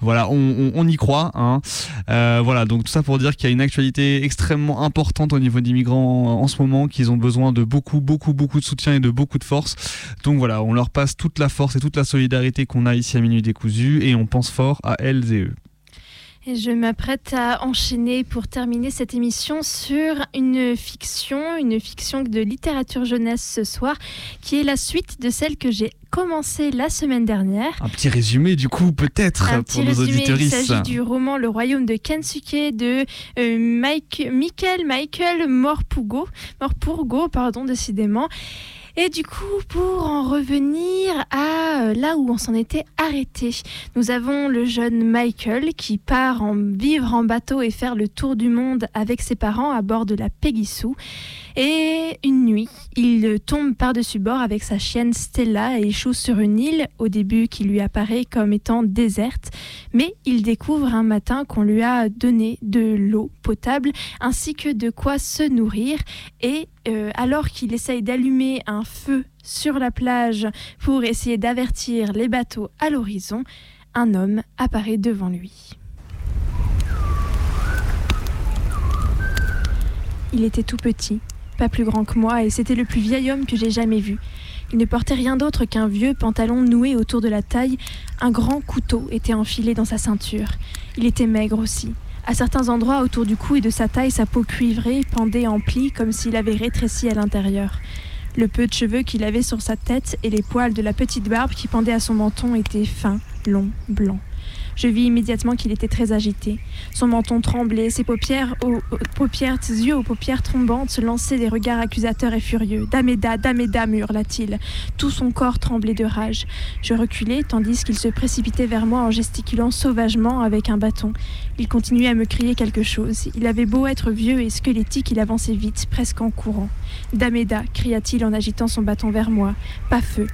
Voilà, on, y croit. Hein. Euh, voilà, donc tout ça pour dire qu'il y a une actualité extrêmement importante au niveau des migrants en ce moment, qu'ils ont besoin de beaucoup, beaucoup, beaucoup de soutien et de beaucoup de force. Donc voilà, on leur passe toute la force et toute la solidarité qu'on a ici à Minuit Décousu et on pense fort à elles et je m'apprête à enchaîner pour terminer cette émission sur une fiction, une fiction de littérature jeunesse ce soir, qui est la suite de celle que j'ai commencé la semaine dernière. Un petit résumé du coup peut-être pour nos auditeurs. Il s'agit du roman Le Royaume de Kensuke de euh, Mike, Michael Michael Morpurgo, Morpurgo pardon décidément. Et du coup, pour en revenir à euh, là où on s'en était arrêté, nous avons le jeune Michael qui part en vivre en bateau et faire le tour du monde avec ses parents à bord de la Pegasus. Et une nuit, il tombe par-dessus bord avec sa chienne Stella et échoue sur une île au début qui lui apparaît comme étant déserte, mais il découvre un matin qu'on lui a donné de l'eau potable ainsi que de quoi se nourrir. Et euh, alors qu'il essaye d'allumer un feu sur la plage pour essayer d'avertir les bateaux à l'horizon, un homme apparaît devant lui. Il était tout petit, pas plus grand que moi, et c'était le plus vieil homme que j'ai jamais vu. Il ne portait rien d'autre qu'un vieux pantalon noué autour de la taille. Un grand couteau était enfilé dans sa ceinture. Il était maigre aussi. À certains endroits autour du cou et de sa taille, sa peau cuivrée pendait en plis comme s'il avait rétréci à l'intérieur. Le peu de cheveux qu'il avait sur sa tête et les poils de la petite barbe qui pendait à son menton étaient fins, longs, blancs. Je vis immédiatement qu'il était très agité. Son menton tremblait, ses paupières, aux, paupières, ses yeux aux paupières tombantes se lançaient des regards accusateurs et furieux. Dameda, Dameda, hurla-t-il. Tout son corps tremblait de rage. Je reculai, tandis qu'il se précipitait vers moi en gesticulant sauvagement avec un bâton. Il continuait à me crier quelque chose. Il avait beau être vieux et squelettique, il avançait vite, presque en courant. Dameda, cria-t-il en agitant son bâton vers moi. Pas feu.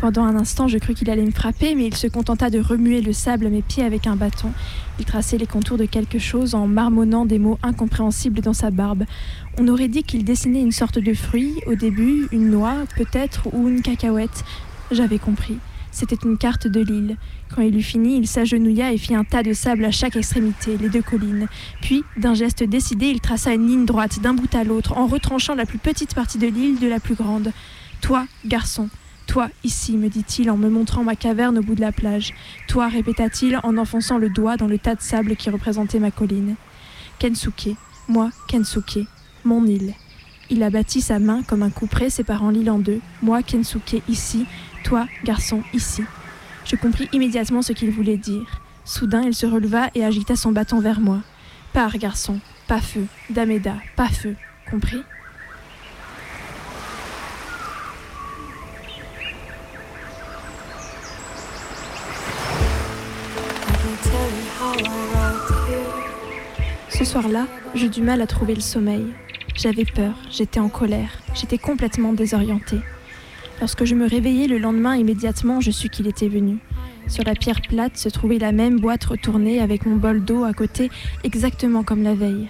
Pendant un instant, je crus qu'il allait me frapper, mais il se contenta de remuer le sable à mes pieds avec un bâton. Il traçait les contours de quelque chose en marmonnant des mots incompréhensibles dans sa barbe. On aurait dit qu'il dessinait une sorte de fruit, au début, une noix, peut-être, ou une cacahuète. J'avais compris. C'était une carte de l'île. Quand il eut fini, il s'agenouilla et fit un tas de sable à chaque extrémité, les deux collines. Puis, d'un geste décidé, il traça une ligne droite d'un bout à l'autre, en retranchant la plus petite partie de l'île de la plus grande. Toi, garçon, toi, ici, me dit-il en me montrant ma caverne au bout de la plage. Toi, répéta-t-il en enfonçant le doigt dans le tas de sable qui représentait ma colline. Kensuke, moi, Kensuke, mon île. Il abattit sa main comme un couperet séparant l'île en deux. Moi, Kensuke, ici. Toi, garçon, ici. Je compris immédiatement ce qu'il voulait dire. Soudain, il se releva et agita son bâton vers moi. Pars, garçon, pas feu. Dameda, pas feu. Compris? Soir-là, j'eus du mal à trouver le sommeil. J'avais peur, j'étais en colère, j'étais complètement désorientée. Lorsque je me réveillai le lendemain immédiatement, je sus qu'il était venu. Sur la pierre plate se trouvait la même boîte retournée avec mon bol d'eau à côté, exactement comme la veille.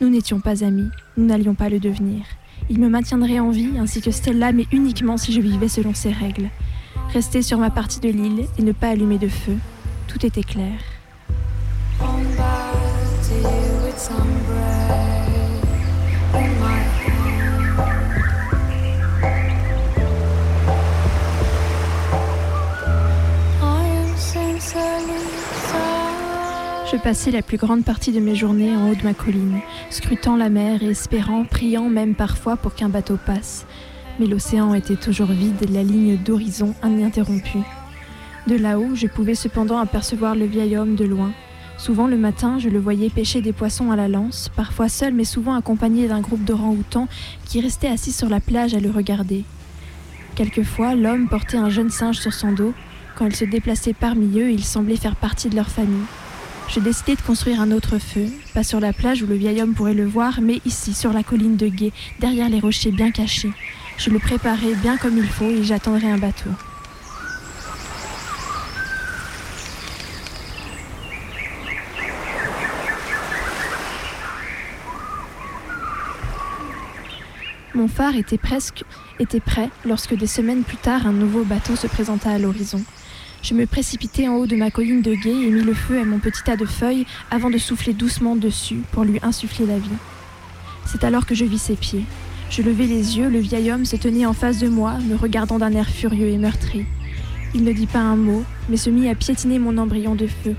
Nous n'étions pas amis, nous n'allions pas le devenir. Il me maintiendrait en vie, ainsi que Stella, mais uniquement si je vivais selon ses règles. Rester sur ma partie de l'île et ne pas allumer de feu. Tout était clair. Je passais la plus grande partie de mes journées en haut de ma colline, scrutant la mer et espérant, priant même parfois pour qu'un bateau passe. Mais l'océan était toujours vide, la ligne d'horizon ininterrompue. De là-haut, je pouvais cependant apercevoir le vieil homme de loin. Souvent le matin, je le voyais pêcher des poissons à la lance, parfois seul, mais souvent accompagné d'un groupe d'orangs-outans qui restaient assis sur la plage à le regarder. Quelquefois, l'homme portait un jeune singe sur son dos. Quand il se déplaçait parmi eux, il semblait faire partie de leur famille. Je décidai de construire un autre feu, pas sur la plage où le vieil homme pourrait le voir, mais ici, sur la colline de Gué, derrière les rochers bien cachés. Je le préparai bien comme il faut et j'attendrai un bateau. Mon phare était presque prêt lorsque des semaines plus tard un nouveau bateau se présenta à l'horizon. Je me précipitai en haut de ma colline de guet et mis le feu à mon petit tas de feuilles avant de souffler doucement dessus pour lui insuffler la vie. C'est alors que je vis ses pieds. Je levai les yeux, le vieil homme se tenait en face de moi, me regardant d'un air furieux et meurtri. Il ne dit pas un mot, mais se mit à piétiner mon embryon de feu.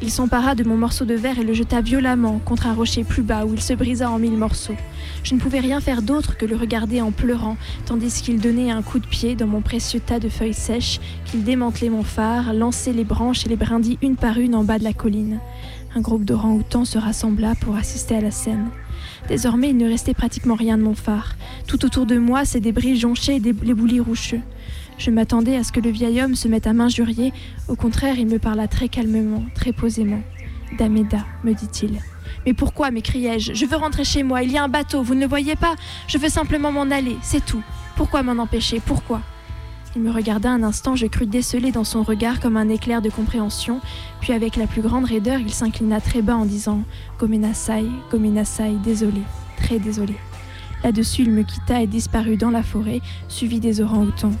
Il s'empara de mon morceau de verre et le jeta violemment contre un rocher plus bas où il se brisa en mille morceaux. Je ne pouvais rien faire d'autre que le regarder en pleurant, tandis qu'il donnait un coup de pied dans mon précieux tas de feuilles sèches, qu'il démantelait mon phare, lançait les branches et les brindilles une par une en bas de la colline. Un groupe d'orangs-outans se rassembla pour assister à la scène. Désormais, il ne restait pratiquement rien de mon phare. Tout autour de moi, ces débris jonchaient des- les boulis roucheux. Je m'attendais à ce que le vieil homme se mette à m'injurier. Au contraire, il me parla très calmement, très posément. Dameda, me dit-il. Mais pourquoi m'écriai-je? Je veux rentrer chez moi, il y a un bateau, vous ne le voyez pas? Je veux simplement m'en aller, c'est tout. Pourquoi m'en empêcher? Pourquoi? Il me regarda un instant, je crus déceler dans son regard comme un éclair de compréhension, puis avec la plus grande raideur, il s'inclina très bas en disant Gomenasai, Gomenasai, désolé, très désolé. Là-dessus, il me quitta et disparut dans la forêt, suivi des orang-outans.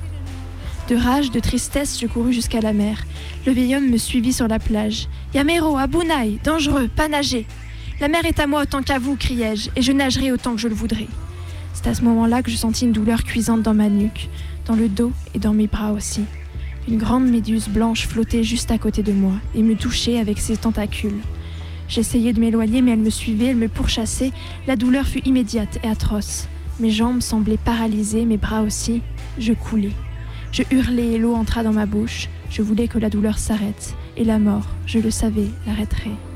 De rage, de tristesse, je courus jusqu'à la mer. Le vieil homme me suivit sur la plage. Yamero, Abunaï, dangereux, pas nager. La mer est à moi autant qu'à vous, criai-je, et je nagerai autant que je le voudrai. C'est à ce moment-là que je sentis une douleur cuisante dans ma nuque, dans le dos et dans mes bras aussi. Une grande méduse blanche flottait juste à côté de moi et me touchait avec ses tentacules. J'essayais de m'éloigner, mais elle me suivait, elle me pourchassait. La douleur fut immédiate et atroce. Mes jambes semblaient paralysées, mes bras aussi. Je coulais. Je hurlais et l'eau entra dans ma bouche. Je voulais que la douleur s'arrête. Et la mort, je le savais, l'arrêterait.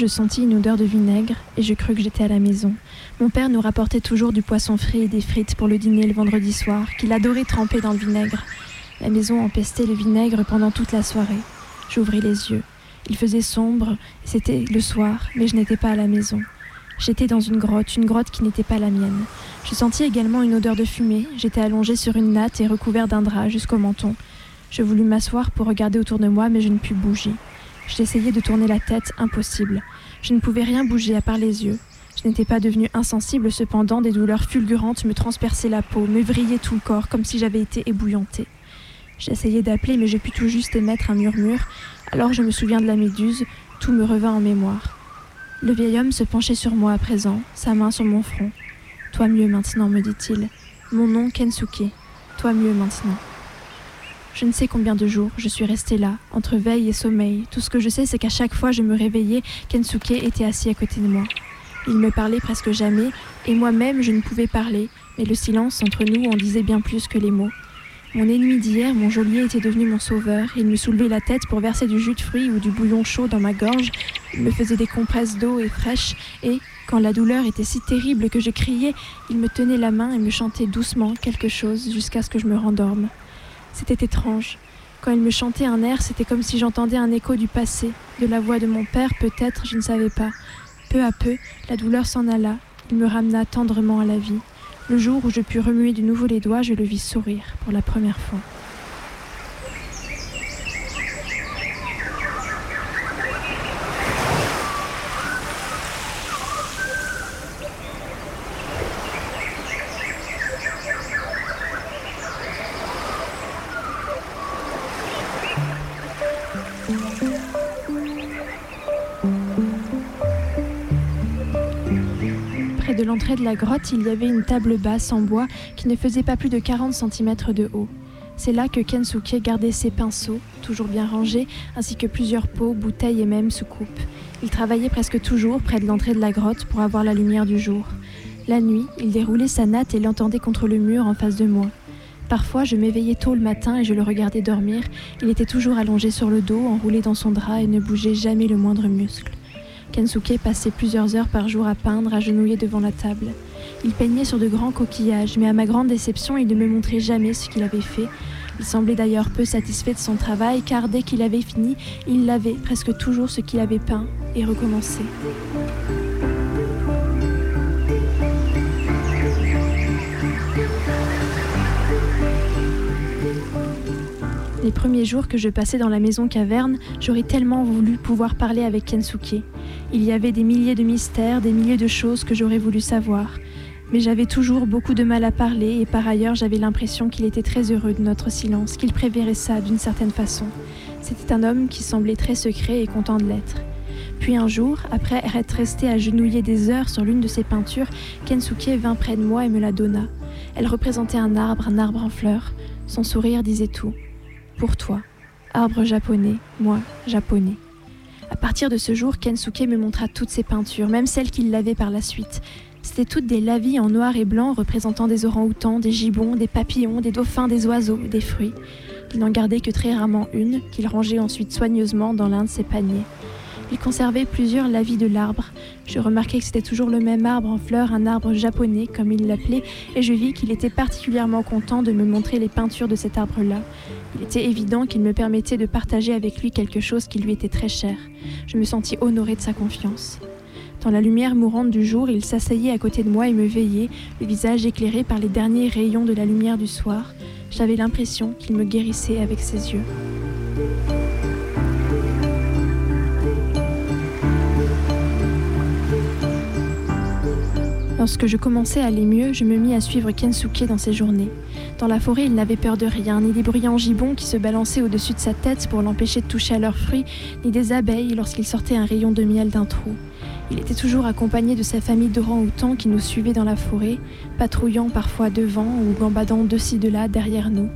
Je sentis une odeur de vinaigre et je crus que j'étais à la maison. Mon père nous rapportait toujours du poisson frit et des frites pour le dîner le vendredi soir, qu'il adorait tremper dans le vinaigre. La maison empestait le vinaigre pendant toute la soirée. J'ouvris les yeux. Il faisait sombre, c'était le soir, mais je n'étais pas à la maison. J'étais dans une grotte, une grotte qui n'était pas la mienne. Je sentis également une odeur de fumée. J'étais allongé sur une natte et recouvert d'un drap jusqu'au menton. Je voulus m'asseoir pour regarder autour de moi, mais je ne pus bouger. J'essayais de tourner la tête, impossible. Je ne pouvais rien bouger à part les yeux. Je n'étais pas devenue insensible, cependant, des douleurs fulgurantes me transperçaient la peau, me vrillaient tout le corps, comme si j'avais été ébouillantée. J'essayais d'appeler, mais je pus tout juste émettre un murmure. Alors je me souviens de la méduse, tout me revint en mémoire. Le vieil homme se penchait sur moi à présent, sa main sur mon front. Toi mieux maintenant, me dit-il. Mon nom, Kensuke. Toi mieux maintenant. Je ne sais combien de jours je suis restée là, entre veille et sommeil. Tout ce que je sais, c'est qu'à chaque fois je me réveillais, Kensuke était assis à côté de moi. Il me parlait presque jamais, et moi-même je ne pouvais parler, mais le silence entre nous en disait bien plus que les mots. Mon ennemi d'hier, mon geôlier, était devenu mon sauveur. Il me soulevait la tête pour verser du jus de fruits ou du bouillon chaud dans ma gorge. Il me faisait des compresses d'eau et fraîches, et, quand la douleur était si terrible que je criais, il me tenait la main et me chantait doucement quelque chose jusqu'à ce que je me rendorme. C'était étrange. Quand il me chantait un air, c'était comme si j'entendais un écho du passé, de la voix de mon père peut-être, je ne savais pas. Peu à peu, la douleur s'en alla. Il me ramena tendrement à la vie. Le jour où je pus remuer de nouveau les doigts, je le vis sourire pour la première fois. De l'entrée de la grotte, il y avait une table basse en bois qui ne faisait pas plus de 40 cm de haut. C'est là que Kensuke gardait ses pinceaux, toujours bien rangés, ainsi que plusieurs pots, bouteilles et même soucoupes. Il travaillait presque toujours près de l'entrée de la grotte pour avoir la lumière du jour. La nuit, il déroulait sa natte et l'entendait contre le mur en face de moi. Parfois, je m'éveillais tôt le matin et je le regardais dormir. Il était toujours allongé sur le dos, enroulé dans son drap et ne bougeait jamais le moindre muscle. Kensuke passait plusieurs heures par jour à peindre, agenouillé devant la table. Il peignait sur de grands coquillages, mais à ma grande déception, il ne me montrait jamais ce qu'il avait fait. Il semblait d'ailleurs peu satisfait de son travail, car dès qu'il avait fini, il lavait presque toujours ce qu'il avait peint et recommençait. Les premiers jours que je passais dans la maison caverne, j'aurais tellement voulu pouvoir parler avec Kensuke. Il y avait des milliers de mystères, des milliers de choses que j'aurais voulu savoir. Mais j'avais toujours beaucoup de mal à parler et par ailleurs j'avais l'impression qu'il était très heureux de notre silence, qu'il préférait ça d'une certaine façon. C'était un homme qui semblait très secret et content de l'être. Puis un jour, après être resté agenouillé des heures sur l'une de ses peintures, Kensuke vint près de moi et me la donna. Elle représentait un arbre, un arbre en fleurs. Son sourire disait tout. Pour toi, arbre japonais, moi, japonais. À partir de ce jour, Kensuke me montra toutes ses peintures, même celles qu'il lavait par la suite. C'était toutes des lavis en noir et blanc représentant des orang-outans, des gibbons, des papillons, des dauphins, des oiseaux, des fruits. Il n'en gardait que très rarement une, qu'il rangeait ensuite soigneusement dans l'un de ses paniers. Il conservait plusieurs lavis de l'arbre. Je remarquai que c'était toujours le même arbre en fleurs, un arbre japonais, comme il l'appelait, et je vis qu'il était particulièrement content de me montrer les peintures de cet arbre-là. Il était évident qu'il me permettait de partager avec lui quelque chose qui lui était très cher. Je me sentis honorée de sa confiance. Dans la lumière mourante du jour, il s'asseyait à côté de moi et me veillait, le visage éclairé par les derniers rayons de la lumière du soir. J'avais l'impression qu'il me guérissait avec ses yeux. Lorsque je commençais à aller mieux, je me mis à suivre Kensuke dans ses journées. Dans la forêt, il n'avait peur de rien, ni des bruyants gibbons qui se balançaient au-dessus de sa tête pour l'empêcher de toucher à leurs fruits, ni des abeilles lorsqu'il sortait un rayon de miel d'un trou. Il était toujours accompagné de sa famille d'orang-outans qui nous suivait dans la forêt, patrouillant parfois devant ou gambadant de ci de là derrière nous.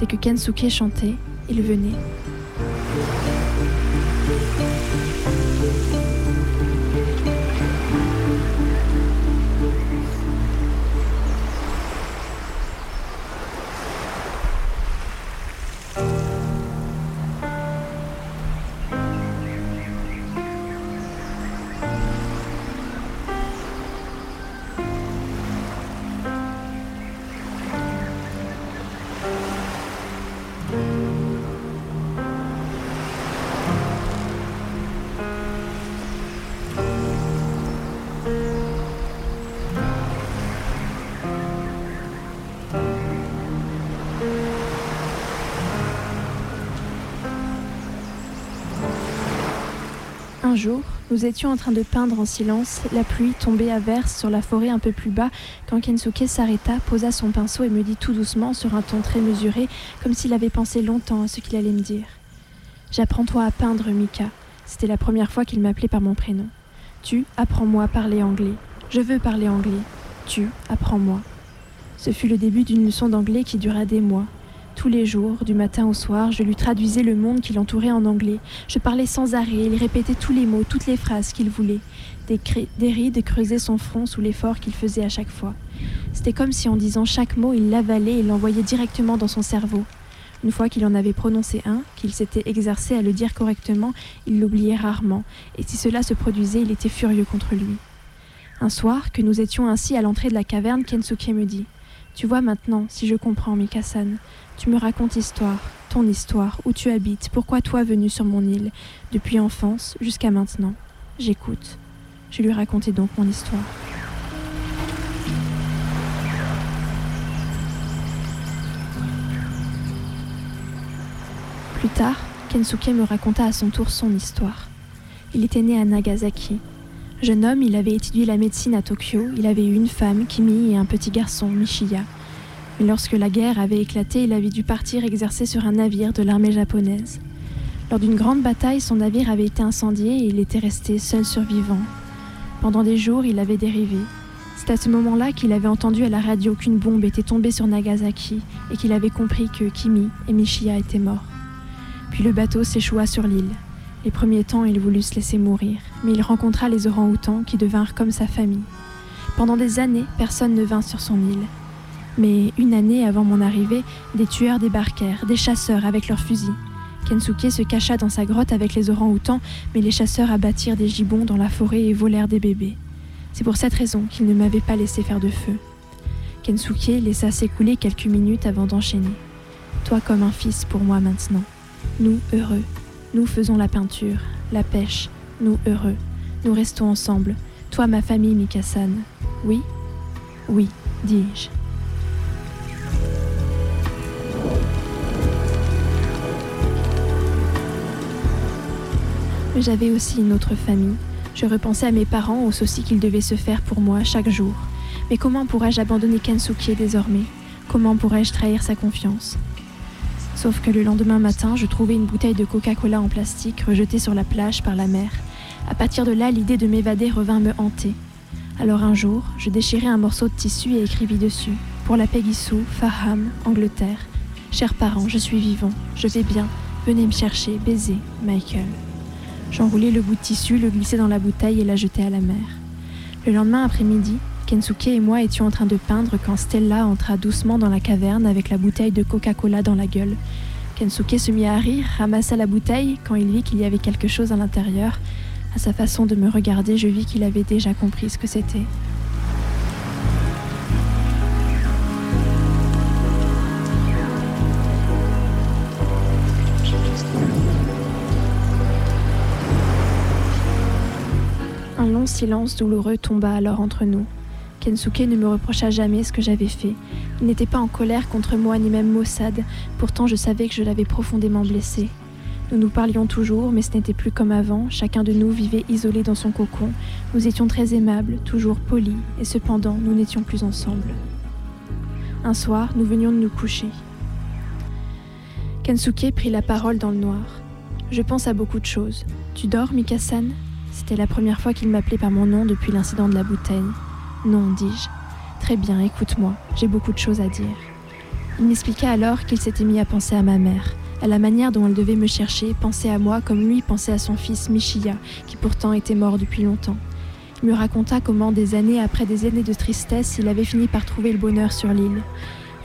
Dès que Kensuke chantait, il venait. Un jour, nous étions en train de peindre en silence, la pluie tombait à verse sur la forêt un peu plus bas quand Kensuke s'arrêta, posa son pinceau et me dit tout doucement sur un ton très mesuré, comme s'il avait pensé longtemps à ce qu'il allait me dire. J'apprends-toi à peindre, Mika. C'était la première fois qu'il m'appelait par mon prénom. Tu, apprends-moi à parler anglais. Je veux parler anglais. Tu, apprends-moi. Ce fut le début d'une leçon d'anglais qui dura des mois. Tous les jours, du matin au soir, je lui traduisais le monde qui l'entourait en anglais. Je parlais sans arrêt, il répétait tous les mots, toutes les phrases qu'il voulait. Des, rides creusaient son front sous l'effort qu'il faisait à chaque fois. C'était comme si en disant chaque mot, il l'avalait et l'envoyait directement dans son cerveau. Une fois qu'il en avait prononcé un, qu'il s'était exercé à le dire correctement, il l'oubliait rarement, et si cela se produisait, il était furieux contre lui. Un soir, que nous étions ainsi à l'entrée de la caverne, Kensuke me dit Tu vois maintenant, si je comprends, Mikasan, tu me racontes histoire, ton histoire, où tu habites, pourquoi toi venu sur mon île, depuis enfance jusqu'à maintenant. J'écoute. Je lui racontais donc mon histoire. Plus tard, Kensuke me raconta à son tour son histoire. Il était né à Nagasaki. Jeune homme, il avait étudié la médecine à Tokyo, il avait eu une femme, Kimi, et un petit garçon, Mishiya. Mais lorsque la guerre avait éclaté, il avait dû partir exercer sur un navire de l'armée japonaise. Lors d'une grande bataille, son navire avait été incendié et il était resté seul survivant. Pendant des jours, il avait dérivé. C'est à ce moment-là qu'il avait entendu à la radio qu'une bombe était tombée sur Nagasaki et qu'il avait compris que Kimi et Mishiya étaient morts. Puis le bateau s'échoua sur l'île. Les premiers temps, il voulut se laisser mourir, mais il rencontra les orang-outans qui devinrent comme sa famille. Pendant des années, personne ne vint sur son île. Mais une année avant mon arrivée, des tueurs débarquèrent, des chasseurs avec leurs fusils. Kensuke se cacha dans sa grotte avec les orang-outans, mais les chasseurs abattirent des gibbons dans la forêt et volèrent des bébés. C'est pour cette raison qu'ils ne m'avaient pas laissé faire de feu. Kensuke laissa s'écouler quelques minutes avant d'enchaîner. Toi comme un fils pour moi maintenant. Nous heureux. Nous faisons la peinture, la pêche. Nous heureux. Nous restons ensemble. Toi ma famille, Mikasan. Oui Oui, dis-je. J'avais aussi une autre famille. Je repensais à mes parents, aux soucis qu'ils devaient se faire pour moi chaque jour. Mais comment pourrais-je abandonner Kensuke désormais? Comment pourrais-je trahir sa confiance? Sauf que le lendemain matin, je trouvai une bouteille de Coca-Cola en plastique rejetée sur la plage par la mer. À partir de là, l'idée de m'évader revint me hanter. Alors un jour, je déchirai un morceau de tissu et écrivis dessus Pour la Pegisou, Farham, Angleterre. Chers parents, je suis vivant, je vais bien. Venez me chercher, baiser, Michael. J'enroulai le bout de tissu, le glissai dans la bouteille et la jetai à la mer. Le lendemain après-midi, Kensuke et moi étions en train de peindre quand Stella entra doucement dans la caverne avec la bouteille de Coca-Cola dans la gueule. Kensuke se mit à rire, ramassa la bouteille quand il vit qu'il y avait quelque chose à l'intérieur. À sa façon de me regarder, je vis qu'il avait déjà compris ce que c'était. Un long silence douloureux tomba alors entre nous. Kensuke ne me reprocha jamais ce que j'avais fait. Il n'était pas en colère contre moi ni même maussade, pourtant je savais que je l'avais profondément blessé. Nous nous parlions toujours, mais ce n'était plus comme avant, chacun de nous vivait isolé dans son cocon. Nous étions très aimables, toujours polis, et cependant nous n'étions plus ensemble. Un soir, nous venions de nous coucher. Kensuke prit la parole dans le noir. Je pense à beaucoup de choses. Tu dors, Mikasan? C'était la première fois qu'il m'appelait par mon nom depuis l'incident de la bouteille. Non, dis-je. Très bien, écoute-moi, j'ai beaucoup de choses à dire. Il m'expliqua alors qu'il s'était mis à penser à ma mère, à la manière dont elle devait me chercher, penser à moi comme lui pensait à son fils Michiya, qui pourtant était mort depuis longtemps. Il me raconta comment, des années après des années de tristesse, il avait fini par trouver le bonheur sur l'île.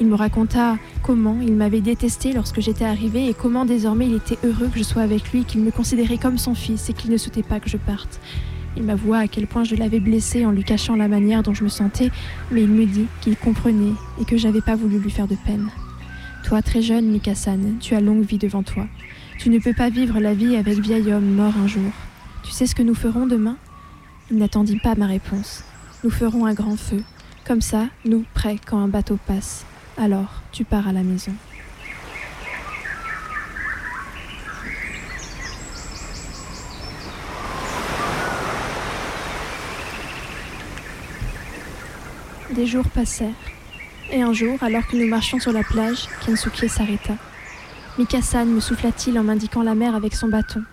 Il me raconta comment il m'avait détesté lorsque j'étais arrivée et comment désormais il était heureux que je sois avec lui, qu'il me considérait comme son fils et qu'il ne souhaitait pas que je parte. Il m'avoua à quel point je l'avais blessé en lui cachant la manière dont je me sentais, mais il me dit qu'il comprenait et que j'avais pas voulu lui faire de peine. Toi, très jeune, Mikasan, tu as longue vie devant toi. Tu ne peux pas vivre la vie avec vieil homme mort un jour. Tu sais ce que nous ferons demain? Il n'attendit pas ma réponse. Nous ferons un grand feu. Comme ça, nous, prêts quand un bateau passe. Alors, tu pars à la maison. Des jours passèrent. Et un jour, alors que nous marchions sur la plage, Kensuke s'arrêta. Mikasan me souffla-t-il en m'indiquant la mer avec son bâton.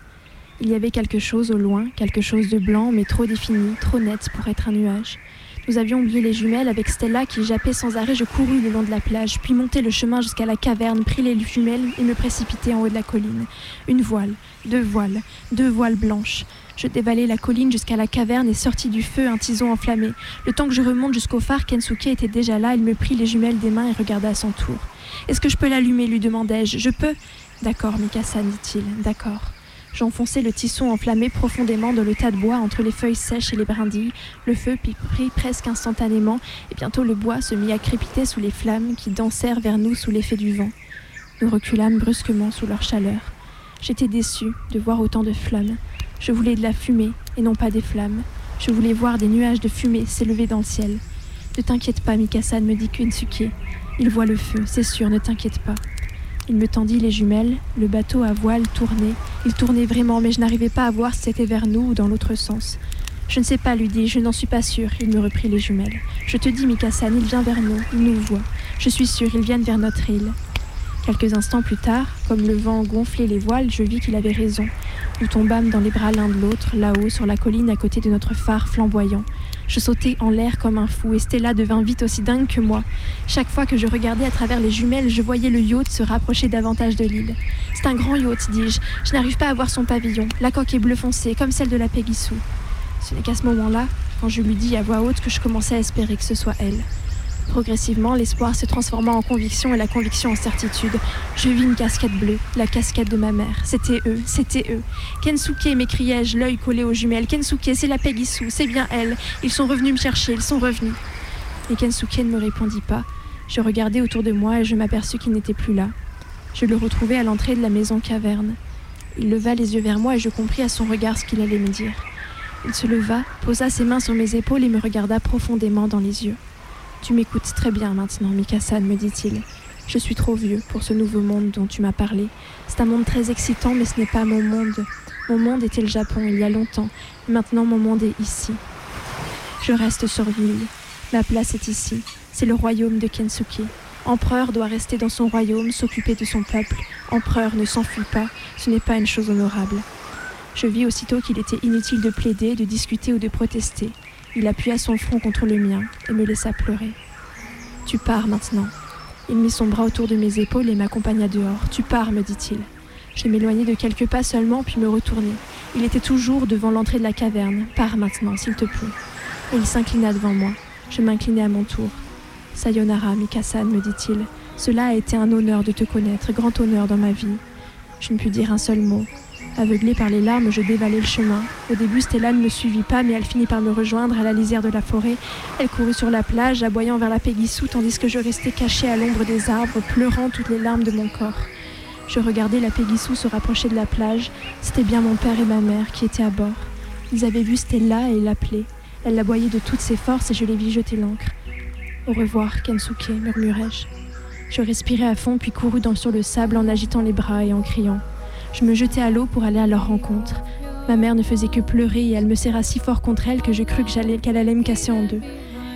Il y avait quelque chose au loin, quelque chose de blanc, mais trop défini, trop net pour être un nuage. Nous avions oublié les jumelles avec Stella qui jappait sans arrêt. Je courus le long de la plage, puis montai le chemin jusqu'à la caverne, pris les jumelles et me précipitai en haut de la colline. Une voile, deux voiles, deux voiles blanches. Je dévalai la colline jusqu'à la caverne et sortis du feu un tison enflammé. Le temps que je remonte jusqu'au phare, Kensuke était déjà là. Il me prit les jumelles des mains et regarda à son tour. Est-ce que je peux l'allumer lui demandai-je. Je peux D'accord, Mikasa, dit-il. D'accord. J'enfonçai le tisson enflammé profondément dans le tas de bois entre les feuilles sèches et les brindilles. Le feu prit presque instantanément et bientôt le bois se mit à crépiter sous les flammes qui dansèrent vers nous sous l'effet du vent. Nous reculâmes brusquement sous leur chaleur. J'étais déçue de voir autant de flammes. Je voulais de la fumée et non pas des flammes. Je voulais voir des nuages de fumée s'élever dans le ciel. Ne t'inquiète pas, Mikasan, me dit Kensuke. Il voit le feu, c'est sûr, ne t'inquiète pas. Il me tendit les jumelles, le bateau à voile tournait. Il tournait vraiment, mais je n'arrivais pas à voir si c'était vers nous ou dans l'autre sens. Je ne sais pas, lui dis je n'en suis pas sûre. Il me reprit les jumelles. Je te dis, Mikasan, il vient vers nous, il nous voit. Je suis sûre, ils viennent vers notre île. Quelques instants plus tard, comme le vent gonflait les voiles, je vis qu'il avait raison. Nous tombâmes dans les bras l'un de l'autre, là-haut, sur la colline à côté de notre phare flamboyant. Je sautai en l'air comme un fou et Stella devint vite aussi dingue que moi. Chaque fois que je regardais à travers les jumelles, je voyais le yacht se rapprocher davantage de l'île. C'est un grand yacht, dis-je. Je n'arrive pas à voir son pavillon. La coque est bleu foncé, comme celle de la Peggy-Sue. Ce n'est qu'à ce moment-là, quand je lui dis à voix haute, que je commençais à espérer que ce soit elle. Progressivement, l'espoir se transforma en conviction et la conviction en certitude. Je vis une casquette bleue, la casquette de ma mère. C'était eux, c'était eux. Kensuke, m'écriai-je, l'œil collé aux jumelles. Kensuke, c'est la Peggy-Sue, c'est bien elle. Ils sont revenus me chercher, ils sont revenus. Mais Kensuke ne me répondit pas. Je regardai autour de moi et je m'aperçus qu'il n'était plus là. Je le retrouvai à l'entrée de la maison caverne. Il leva les yeux vers moi et je compris à son regard ce qu'il allait me dire. Il se leva, posa ses mains sur mes épaules et me regarda profondément dans les yeux. Tu m'écoutes très bien maintenant, Mikasan, me dit-il. Je suis trop vieux pour ce nouveau monde dont tu m'as parlé. C'est un monde très excitant, mais ce n'est pas mon monde. Mon monde était le Japon il y a longtemps. Maintenant, mon monde est ici. Je reste sur l'île. Ma place est ici. C'est le royaume de Kensuke. Empereur doit rester dans son royaume, s'occuper de son peuple. Empereur ne s'enfuit pas. Ce n'est pas une chose honorable. Je vis aussitôt qu'il était inutile de plaider, de discuter ou de protester. Il appuya son front contre le mien et me laissa pleurer. Tu pars maintenant. Il mit son bras autour de mes épaules et m'accompagna dehors. Tu pars, me dit-il. Je m'éloignai de quelques pas seulement, puis me retournai. Il était toujours devant l'entrée de la caverne. Pars maintenant, s'il te plaît. Et il s'inclina devant moi. Je m'inclinai à mon tour. Sayonara, Mikasan, me dit-il. Cela a été un honneur de te connaître, grand honneur dans ma vie. Je ne pus dire un seul mot. Aveuglée par les larmes, je dévalais le chemin. Au début, Stella ne me suivit pas, mais elle finit par me rejoindre à la lisière de la forêt. Elle courut sur la plage, aboyant vers la Pégissou, tandis que je restais cachée à l'ombre des arbres, pleurant toutes les larmes de mon corps. Je regardais la Pégissou se rapprocher de la plage. C'était bien mon père et ma mère qui étaient à bord. Ils avaient vu Stella et l'appelaient. Elle l'aboyait de toutes ses forces et je les vis jeter l'ancre. Au revoir, Kensuke, murmurai-je. Je respirai à fond, puis courus dans, sur le sable en agitant les bras et en criant. Je me jetai à l'eau pour aller à leur rencontre. Ma mère ne faisait que pleurer et elle me serra si fort contre elle que je crus qu'elle allait me casser en deux.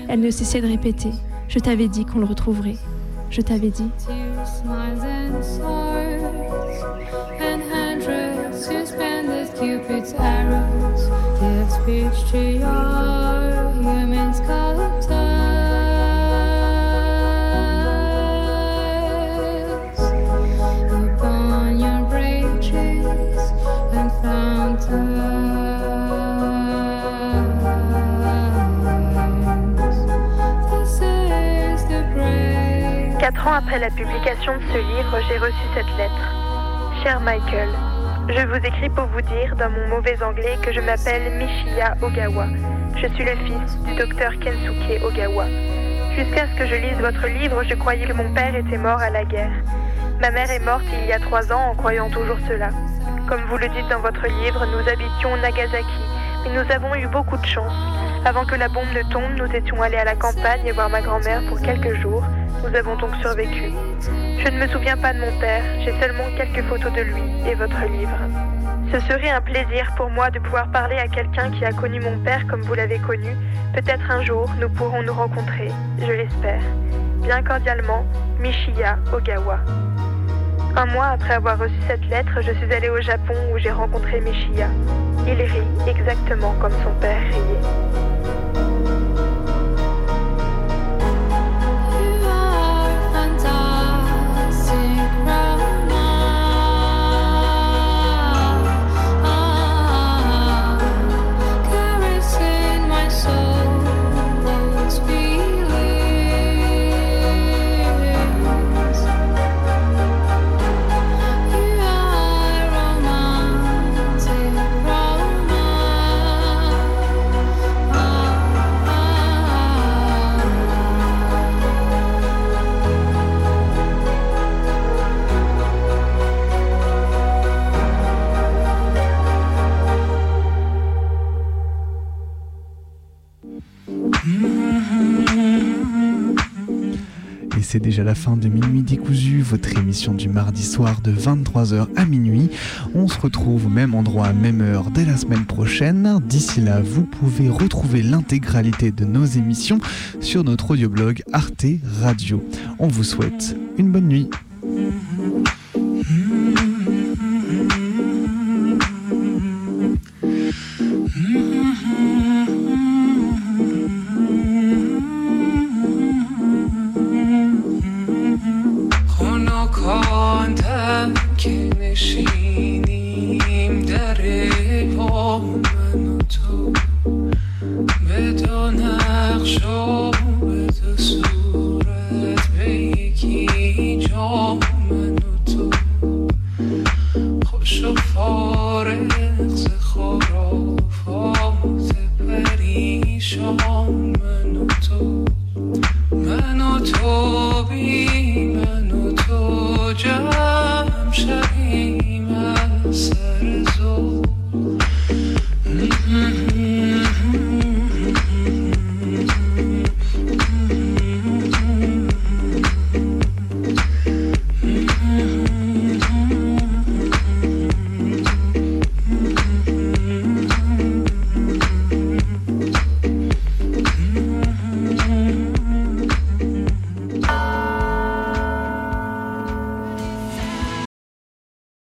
Elle ne cessait de répéter Je t'avais dit qu'on le retrouverait. Je t'avais dit. Quatre ans après la publication de ce livre, j'ai reçu cette lettre. Cher Michael, je vous écris pour vous dire, dans mon mauvais anglais, que je m'appelle Michiya Ogawa. Je suis le fils du docteur Kensuke Ogawa. Jusqu'à ce que je lise votre livre, je croyais que mon père était mort à la guerre. Ma mère est morte il y a trois ans en croyant toujours cela. Comme vous le dites dans votre livre, nous habitions Nagasaki, mais nous avons eu beaucoup de chance. Avant que la bombe ne tombe, nous étions allés à la campagne voir ma grand-mère pour quelques jours. Nous avons donc survécu. Je ne me souviens pas de mon père, j'ai seulement quelques photos de lui et votre livre. Ce serait un plaisir pour moi de pouvoir parler à quelqu'un qui a connu mon père comme vous l'avez connu. Peut-être un jour nous pourrons nous rencontrer, je l'espère. Bien cordialement, Michiya Ogawa. Un mois après avoir reçu cette lettre, je suis allée au Japon où j'ai rencontré Michiya. Il rit exactement comme son père riait. La fin de Minuit décousu, votre émission du mardi soir de 23h à minuit. On se retrouve au même endroit, même heure dès la semaine prochaine. D'ici là, vous pouvez retrouver l'intégralité de nos émissions sur notre audioblog Arte Radio. On vous souhaite une bonne nuit.